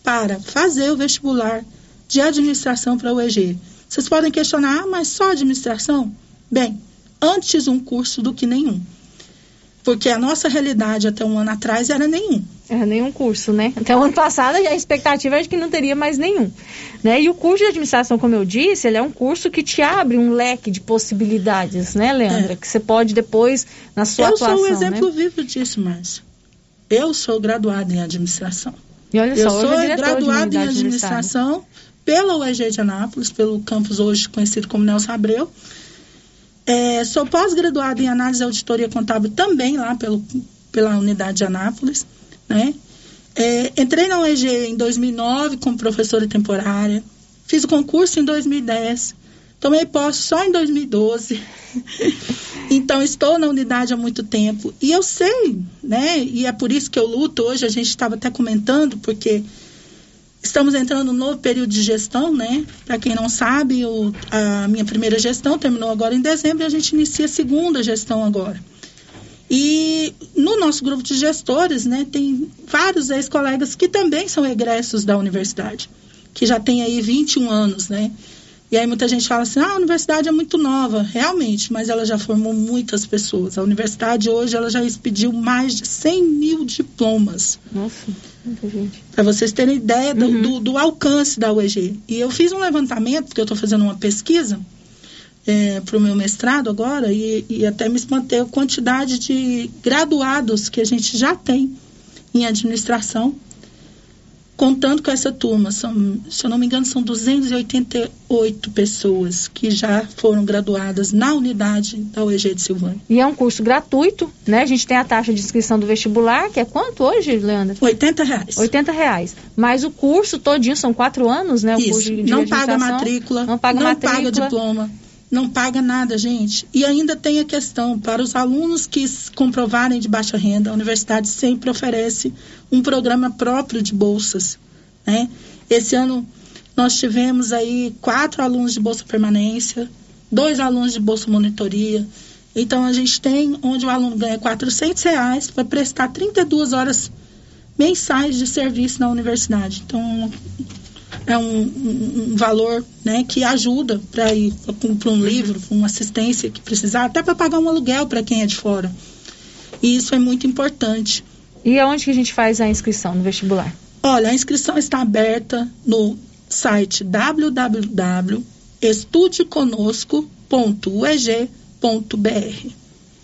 para fazer o vestibular de administração para o EG. Vocês podem questionar, ah, mas só administração? Bem, antes um curso do que nenhum. Porque a nossa realidade até um ano atrás era nenhum. Era nenhum curso, né? Até o ano passado a expectativa é de que não teria mais nenhum. Né? E o curso de administração, como eu disse, ele é um curso que te abre um leque de possibilidades, né, Leandra? Que você pode depois, na sua É. eu atuação. sou o exemplo né? vivo disso, Márcio. Eu sou graduada em administração. E olha eu só, sou é graduada em administração pela UEG de Anápolis, pelo campus hoje conhecido como Nelson Abreu. É, sou pós-graduada em análise e auditoria contábil também lá pelo, pela unidade de Anápolis. Né? É, entrei na UEG em 2009 como professora temporária. Fiz o concurso em 2010. Tomei posse só em 2012. (laughs) então, estou na unidade há muito tempo. E eu sei, né? E é por isso que eu luto hoje. A gente estava até comentando, porque estamos entrando num novo período de gestão, né? Para quem não sabe, o- a minha primeira gestão terminou agora em dezembro e a gente inicia a segunda gestão agora. E no nosso grupo de gestores, né, tem vários ex-colegas que também são egressos da universidade, que já tem aí 21 anos, né? E aí muita gente fala assim, ah, a universidade é muito nova, realmente, mas ela já formou muitas pessoas. A universidade hoje, ela já expediu mais de 100 mil diplomas. Nossa. Para vocês terem ideia do, do, do alcance da UEG. E eu fiz um levantamento, porque eu estou fazendo uma pesquisa para o meu mestrado agora, e, e até me espantei a quantidade de graduados que a gente já tem em administração, contando com essa turma. São, se eu não me engano, são 288 pessoas que já foram graduadas na unidade da UEG de Silvânia. E é um curso gratuito, né? A gente tem a taxa de inscrição do vestibular, que é quanto hoje, Leandra? 80 reais. 80 reais. Mas o curso todinho são quatro anos, né? O Isso. curso de, de não paga matrícula, Não paga matrícula. paga diploma, não paga nada, gente. E ainda tem a questão, para os alunos que comprovarem de baixa renda, a universidade sempre oferece um programa próprio de bolsas, né? Esse ano nós tivemos aí quatro alunos de bolsa permanência, dois alunos de bolsa monitoria. Então a gente tem onde o aluno ganha 400 reais para prestar 32 horas mensais de serviço na universidade. Então é um, um- um valor né, que ajuda para ir para um livro, pra uma assistência que precisar, até para pagar um aluguel para quem é de fora. E isso é muito importante. E aonde que a gente faz a inscrição no vestibular? Olha, a inscrição está aberta no site www.estudeconosco.eg.br.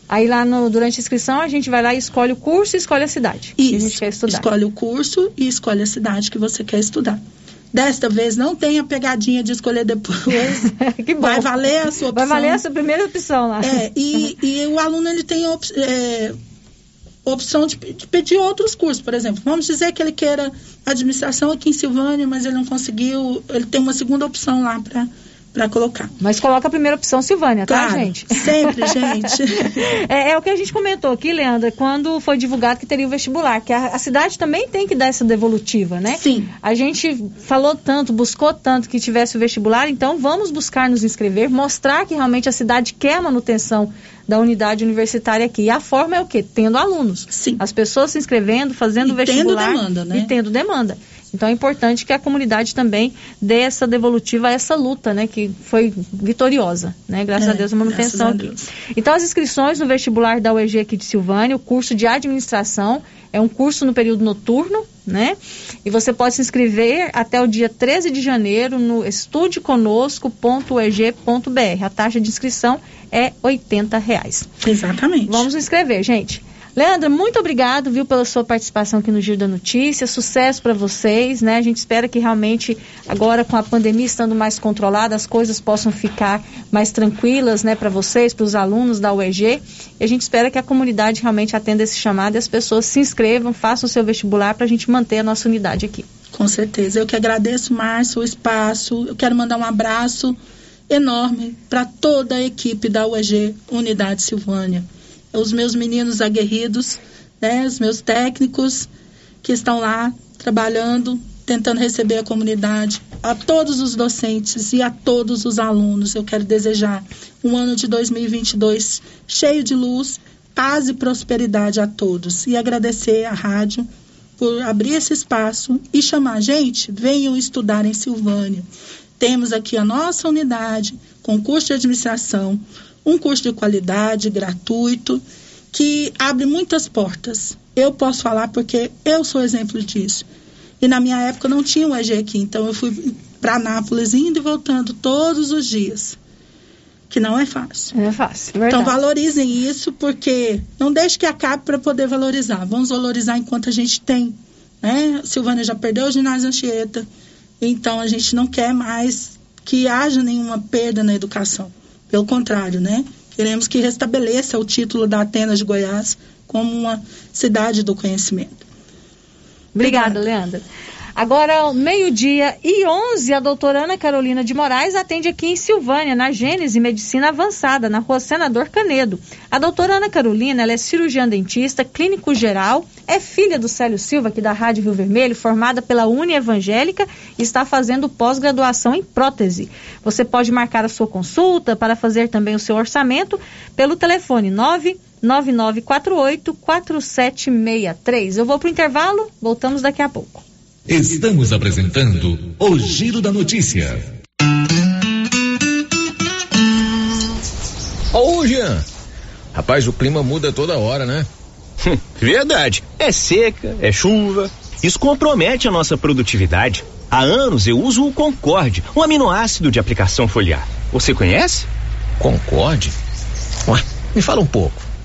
Aí lá no, durante a inscrição a gente vai lá e escolhe o curso e escolhe a cidade que a gente quer estudar. Escolhe o curso e escolhe a cidade que você quer estudar. Desta vez não tem a pegadinha de escolher depois. (laughs) que bom. Vai valer a sua opção. Vai valer a sua primeira opção lá. É, e, (laughs) e o aluno ele tem op- é, opção de, de, pedir outros cursos, por exemplo. Vamos dizer que ele queira administração aqui em Silvânia, mas ele não conseguiu, ele tem uma segunda opção lá para para colocar. Mas coloca a primeira opção Silvânia, tá, claro, gente? Sempre, gente. (laughs) é, é, o que a gente comentou aqui, Leandra, quando foi divulgado que teria o vestibular, que a, a, cidade também tem que dar essa devolutiva, né? Sim. A gente falou tanto, buscou tanto que tivesse o vestibular, então vamos buscar nos inscrever, mostrar que realmente a cidade quer a manutenção da unidade universitária aqui. E a forma é o quê? Tendo alunos. Sim. As pessoas se inscrevendo, fazendo e vestibular. Tendo demanda, né? E tendo demanda. Então é importante que a comunidade também dê essa devolutiva a essa luta, né, que foi vitoriosa, né, graças é, a Deus a manutenção aqui. Então as inscrições no vestibular da UEG aqui de Silvânia, o curso de administração, é um curso no período noturno, né? E você pode se inscrever até o dia 13 de janeiro no estudeconosco.eg.br. A taxa de inscrição é R$ reais. Exatamente. Vamos inscrever, gente. Leandra, muito obrigado, viu, pela sua participação aqui no Giro da Notícia. Sucesso para vocês, né? A gente espera que realmente agora com a pandemia estando mais controlada, as coisas possam ficar mais tranquilas, né, para vocês, para os alunos da UEG. E a gente espera que a comunidade realmente atenda esse chamado e as pessoas se inscrevam, façam o seu vestibular para a gente manter a nossa unidade aqui. Com certeza. Eu que agradeço, Márcio, o espaço. Eu quero mandar um abraço enorme para toda a equipe da UEG Unidade Silvânia os meus meninos aguerridos, né, os meus técnicos que estão lá trabalhando, tentando receber a comunidade, a todos os docentes e a todos os alunos. Eu quero desejar um ano de 2022 cheio de luz, paz e prosperidade a todos e agradecer à rádio por abrir esse espaço e chamar gente, venham estudar em Silvânia. Temos aqui a nossa unidade, com curso de administração, um curso de qualidade gratuito que abre muitas portas. Eu posso falar porque eu sou exemplo disso. E na minha época não tinha um EG aqui, então eu fui para Nápoles indo e voltando todos os dias. Que não é fácil. É fácil, verdade. Então valorizem isso porque não deixe que acabe para poder valorizar. Vamos valorizar enquanto a gente tem. Né? Silvânia já perdeu o ginásio Anchieta, então a gente não quer mais que haja nenhuma perda na educação. Pelo contrário, né? Queremos que restabeleça o título da Atenas de Goiás como uma cidade do conhecimento. Obrigada, Obrigada. Leandra. Agora, meio-dia e 11, a doutora Ana Carolina de Moraes atende aqui em Silvânia, na Gênese Medicina Avançada, na rua Senador Canedo. A doutora Ana Carolina ela é cirurgiã dentista, clínico geral, é filha do Célio Silva, aqui da Rádio Rio Vermelho, formada pela Uni Evangélica e está fazendo pós-graduação em prótese. Você pode marcar a sua consulta para fazer também o seu orçamento pelo telefone 9 9948 4763. Eu vou para o intervalo, voltamos daqui a pouco. Estamos apresentando o Giro da Notícia. Ô, Jean. Rapaz, o clima muda toda hora, né? Verdade. É seca, é chuva. Isso compromete a nossa produtividade. Há anos eu uso o Concorde, um aminoácido de aplicação foliar. Você conhece? Concorde? Ué, me fala um pouco.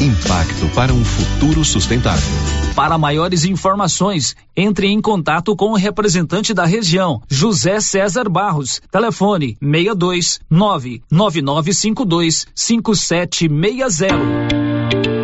Impacto para um futuro sustentável. Para maiores informações, entre em contato com o representante da região, José César Barros. Telefone 62 99952 5760.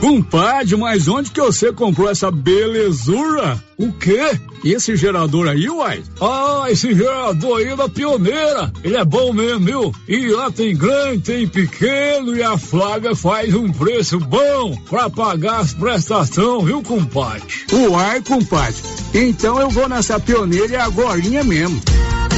Compadre, mas onde que você comprou essa belezura? O quê? Esse gerador aí, uai? Ah, esse gerador aí é da pioneira. Ele é bom mesmo, viu? E lá tem grande, tem pequeno e a Flávia faz um preço bom pra pagar as prestações, viu, compadre? Uai, compadre. Então eu vou nessa pioneira agorinha mesmo.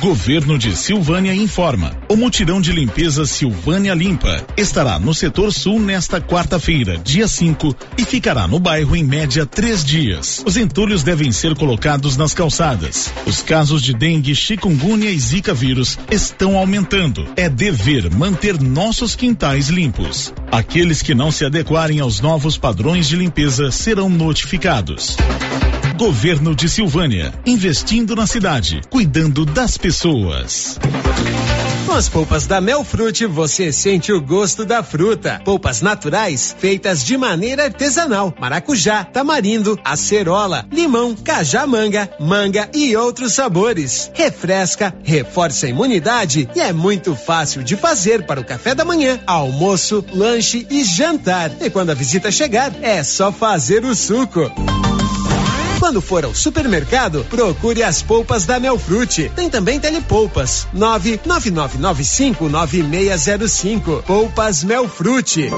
Governo de Silvânia informa. O mutirão de limpeza Silvânia Limpa estará no setor sul nesta quarta-feira, dia 5, e ficará no bairro em média três dias. Os entulhos devem ser colocados nas calçadas. Os casos de dengue, chikungunya e zika vírus estão aumentando. É dever manter nossos quintais limpos. Aqueles que não se adequarem aos novos padrões de limpeza serão notificados. Governo de Silvânia, investindo na cidade, cuidando das pessoas. Com as polpas da Melfrute, você sente o gosto da fruta. Polpas naturais, feitas de maneira artesanal. Maracujá, tamarindo, acerola, limão, cajá-manga, manga e outros sabores. Refresca, reforça a imunidade e é muito fácil de fazer para o café da manhã, almoço, lanche e jantar. E quando a visita chegar, é só fazer o suco. Quando for ao supermercado, procure as polpas da Melfrute. Tem também telepolpas. 999959605. Polpas Melfrute.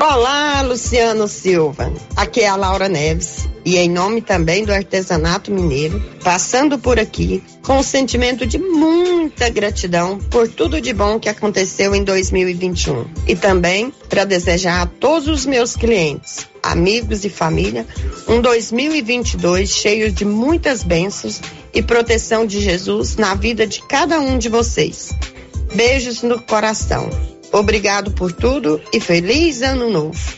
Olá, Luciano Silva. Aqui é a Laura Neves e em nome também do artesanato mineiro, passando por aqui com o sentimento de muita gratidão por tudo de bom que aconteceu em 2021 e também para desejar a todos os meus clientes, amigos e família um 2022 cheio de muitas bênçãos e proteção de Jesus na vida de cada um de vocês. Beijos no coração. Obrigado por tudo e feliz ano novo.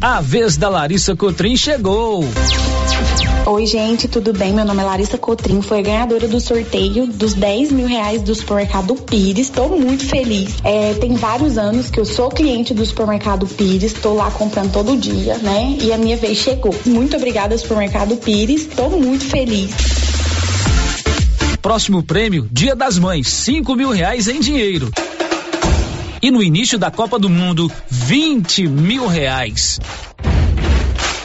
A vez da Larissa Cotrim chegou. Oi, gente, tudo bem? Meu nome é Larissa Cotrim, foi a ganhadora do sorteio dos 10 mil reais do supermercado Pires. Estou muito feliz. É, tem vários anos que eu sou cliente do supermercado Pires, estou lá comprando todo dia, né? E a minha vez chegou. Muito obrigada, supermercado Pires. Estou muito feliz. Próximo prêmio, Dia das Mães, 5 mil reais em dinheiro. E no início da Copa do Mundo, 20 mil reais.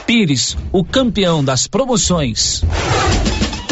Pires, o campeão das promoções.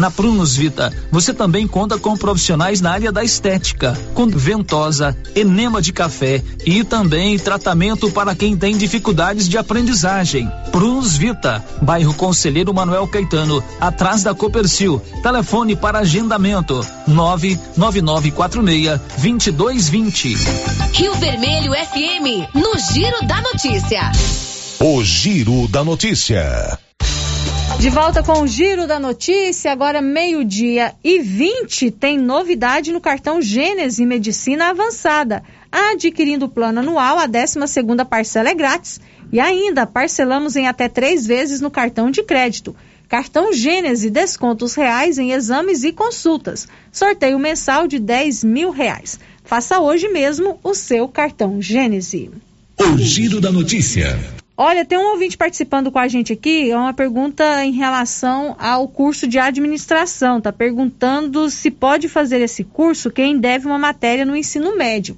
Na Prunus Vita, você também conta com profissionais na área da estética, com ventosa, enema de café e também tratamento para quem tem dificuldades de aprendizagem. Prunus Vita, bairro Conselheiro Manuel Caetano, atrás da Copercil. Telefone para agendamento: 99946 2220. Rio Vermelho FM, no Giro da Notícia. O Giro da Notícia. De volta com o Giro da Notícia, agora meio-dia e 20, tem novidade no cartão Gênese Medicina Avançada. Adquirindo o plano anual, a 12 segunda parcela é grátis e ainda parcelamos em até três vezes no cartão de crédito. Cartão Gênese, descontos reais em exames e consultas. Sorteio mensal de 10 mil reais. Faça hoje mesmo o seu cartão Gênese. O Giro da Notícia. Olha, tem um ouvinte participando com a gente aqui, é uma pergunta em relação ao curso de administração. Está perguntando se pode fazer esse curso quem deve uma matéria no ensino médio.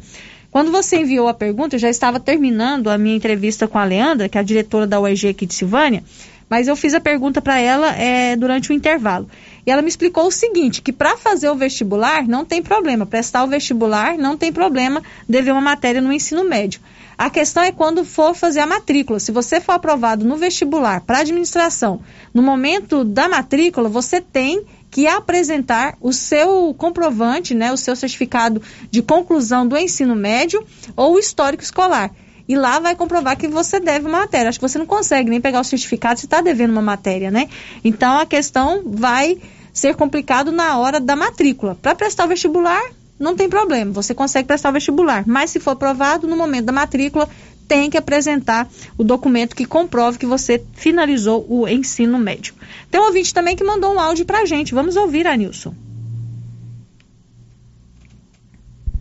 Quando você enviou a pergunta, eu já estava terminando a minha entrevista com a Leandra, que é a diretora da UEG aqui de Silvânia, mas eu fiz a pergunta para ela é, durante o intervalo. E ela me explicou o seguinte, que para fazer o vestibular não tem problema, prestar o vestibular não tem problema, dever uma matéria no ensino médio. A questão é quando for fazer a matrícula. Se você for aprovado no vestibular para administração, no momento da matrícula, você tem que apresentar o seu comprovante, né, o seu certificado de conclusão do ensino médio ou histórico escolar. E lá vai comprovar que você deve uma matéria. Acho que você não consegue nem pegar o certificado se está devendo uma matéria, né? Então a questão vai ser complicado na hora da matrícula. Para prestar o vestibular, não tem problema, você consegue prestar o vestibular. Mas se for aprovado, no momento da matrícula, tem que apresentar o documento que comprove que você finalizou o ensino médio. Tem um ouvinte também que mandou um áudio pra gente. Vamos ouvir, Anilson.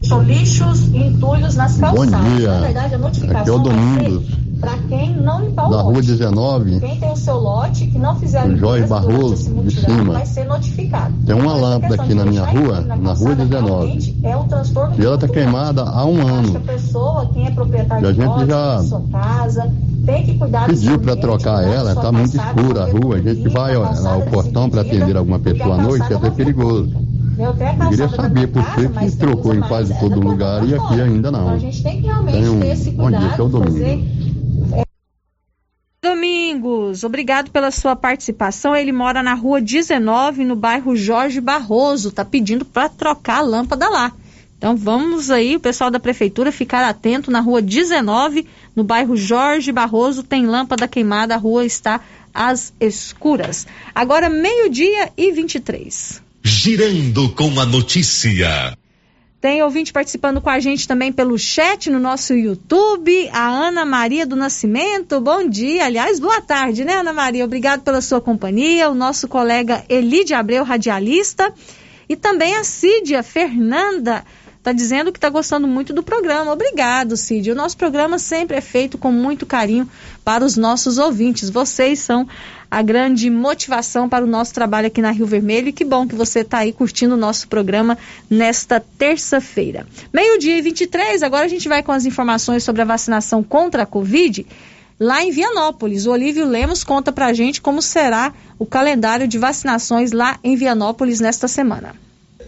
São lixos e entulhos nas calçadas. Bom dia. Na verdade, a notificação Aqui é o Domingos. Para quem não limpar o Da lote. rua 19. Quem tem o seu lote que não fizer O durante Barroso, de cima. vai ser notificado. Tem uma Essa lâmpada aqui na minha rua, entulho na rua calçada 19. realmente É um transtorno E ela tá muito queimada há um que a ano. pessoa, quem é proprietário E a gente lote, já sua casa, tem que cuidar Pediu para trocar da ela, sua tá muito escura a rua. A gente vai ó, ao portão para atender alguma pessoa à noite, é até perigoso. Eu, Eu queria saber por que mas que trocou em quase é todo da lugar e aqui ainda Então não. a gente tem que realmente ter esse cuidado, é o Domingos. fazer Domingos, obrigado pela sua participação. Ele mora na rua 19, no bairro Jorge Barroso. Tá pedindo para trocar a lâmpada lá. Então vamos aí, o pessoal da prefeitura, ficar atento na rua 19, no bairro Jorge Barroso. Tem lâmpada queimada, a rua está às escuras. Agora, meio-dia e 23. Girando com a notícia. Tem ouvinte participando com a gente também pelo chat no nosso YouTube, a Ana Maria do Nascimento. Bom dia, aliás, boa tarde, né, Ana Maria? Obrigado pela sua companhia. O nosso colega Elide Abreu, radialista. E também a Cídia Fernanda está dizendo que está gostando muito do programa. Obrigado, Cid. O nosso programa sempre é feito com muito carinho para os nossos ouvintes. Vocês são a grande motivação para o nosso trabalho aqui na Rio Vermelho. E que bom que você está aí curtindo o nosso programa nesta terça-feira. Meio-dia e 23, agora a gente vai com as informações sobre a vacinação contra a Covid. Lá em Vianópolis, o Olívio Lemos conta para a gente como será o calendário de vacinações lá em Vianópolis nesta semana.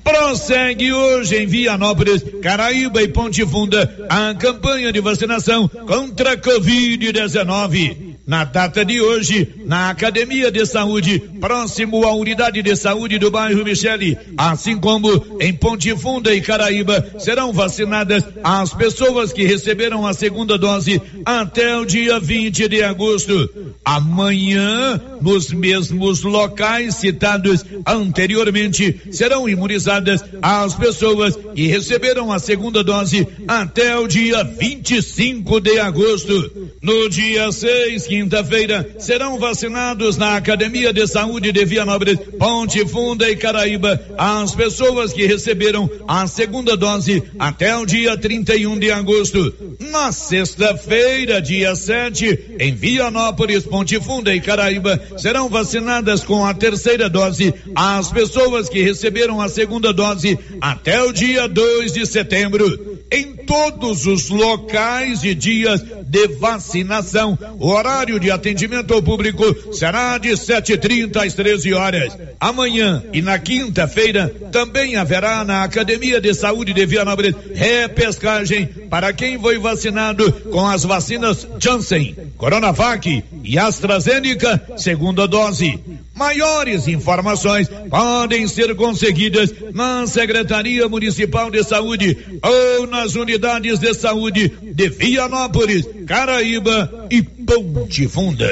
Prossegue hoje em Vianópolis, Caraíba e Ponte Funda a campanha de vacinação contra a Covid-19. Na data de hoje, na Academia de Saúde, próximo à unidade de saúde do bairro Michele, assim como em Ponte Funda e Caraíba, serão vacinadas as pessoas que receberam a segunda dose até o dia 20 de agosto. Amanhã, nos mesmos locais citados anteriormente, serão imunizadas as pessoas que receberam a segunda dose até o dia 25 de agosto. No dia 6, quinta-feira, serão vacinados na Academia de Saúde de Vianópolis, Ponte Funda e Caraíba as pessoas que receberam a segunda dose até o dia 31 de agosto. Na sexta-feira, dia 7, em Vianópolis, Ponte Funda e Caraíba, serão vacinadas com a terceira dose as pessoas que receberam a segunda dose até o dia 2 de setembro. Em todos os locais e dias de vacinação, o horário de atendimento ao público será de 7h30 às 13 horas. Amanhã e na quinta-feira também haverá na Academia de Saúde de Vianópolis repescagem para quem foi vacinado com as vacinas Janssen, Coronavac e AstraZeneca, segunda dose. Maiores informações podem ser conseguidas na Secretaria Municipal de Saúde ou nas unidades de saúde de Vianópolis, Caraíba e Ponte Funda.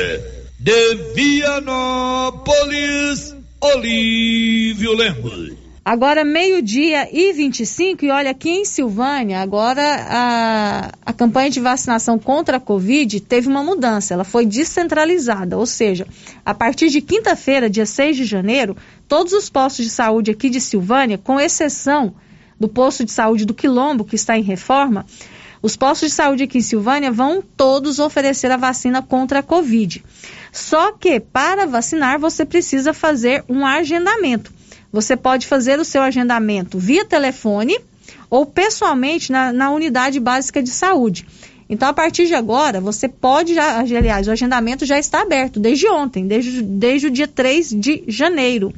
De Vianópolis, Olívio Lemos. Agora, meio-dia e 25, e olha, aqui em Silvânia, agora a, a campanha de vacinação contra a Covid teve uma mudança, ela foi descentralizada, ou seja, a partir de quinta-feira, dia 6 de janeiro, todos os postos de saúde aqui de Silvânia, com exceção do posto de saúde do Quilombo, que está em reforma, os postos de saúde aqui em Silvânia vão todos oferecer a vacina contra a Covid. Só que para vacinar você precisa fazer um agendamento. Você pode fazer o seu agendamento via telefone ou pessoalmente na, na unidade básica de saúde. Então, a partir de agora, você pode já, aliás, o agendamento já está aberto desde ontem, desde, desde o dia 3 de janeiro.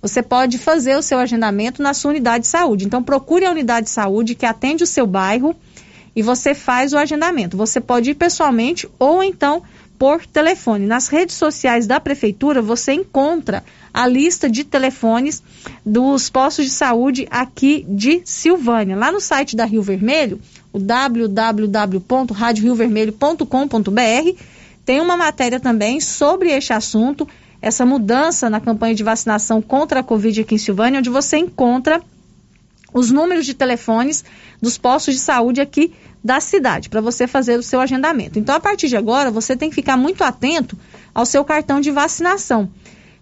Você pode fazer o seu agendamento na sua unidade de saúde. Então, procure a unidade de saúde que atende o seu bairro e você faz o agendamento. Você pode ir pessoalmente ou então por telefone. Nas redes sociais da prefeitura você encontra a lista de telefones dos postos de saúde aqui de Silvânia. Lá no site da Rio Vermelho, o www.radioriovermelho.com.br, tem uma matéria também sobre este assunto, essa mudança na campanha de vacinação contra a Covid aqui em Silvânia, onde você encontra os números de telefones dos postos de saúde aqui da cidade, para você fazer o seu agendamento. Então, a partir de agora, você tem que ficar muito atento ao seu cartão de vacinação.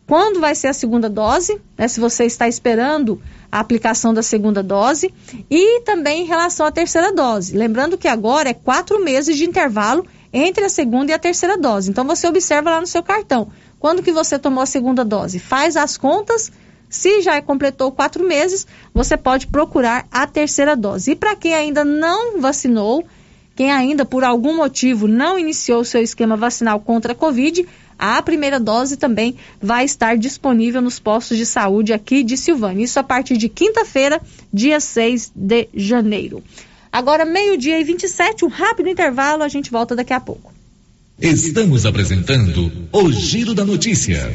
Quando vai ser a segunda dose, né, se você está esperando a aplicação da segunda dose, e também em relação à terceira dose. Lembrando que agora é quatro meses de intervalo entre a segunda e a terceira dose. Então, você observa lá no seu cartão. Quando que você tomou a segunda dose? Faz as contas se já completou quatro meses, você pode procurar a terceira dose. E para quem ainda não vacinou, quem ainda por algum motivo não iniciou seu esquema vacinal contra a Covid, a primeira dose também vai estar disponível nos postos de saúde aqui de Silvânia. Isso a partir de quinta-feira, dia 6 de janeiro. Agora, meio-dia e 27, um rápido intervalo, a gente volta daqui a pouco. Estamos apresentando o Giro da Notícia.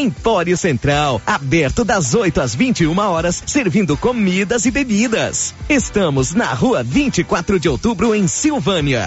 Empório Central, aberto das 8 às 21 horas, servindo comidas e bebidas. Estamos na rua 24 de outubro, em Silvânia.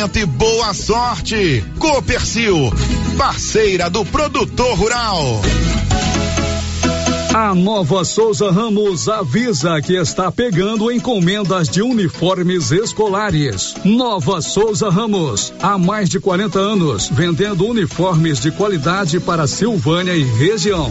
e boa sorte. Copercil, parceira do produtor rural. A Nova Souza Ramos avisa que está pegando encomendas de uniformes escolares. Nova Souza Ramos, há mais de 40 anos, vendendo uniformes de qualidade para Silvânia e região.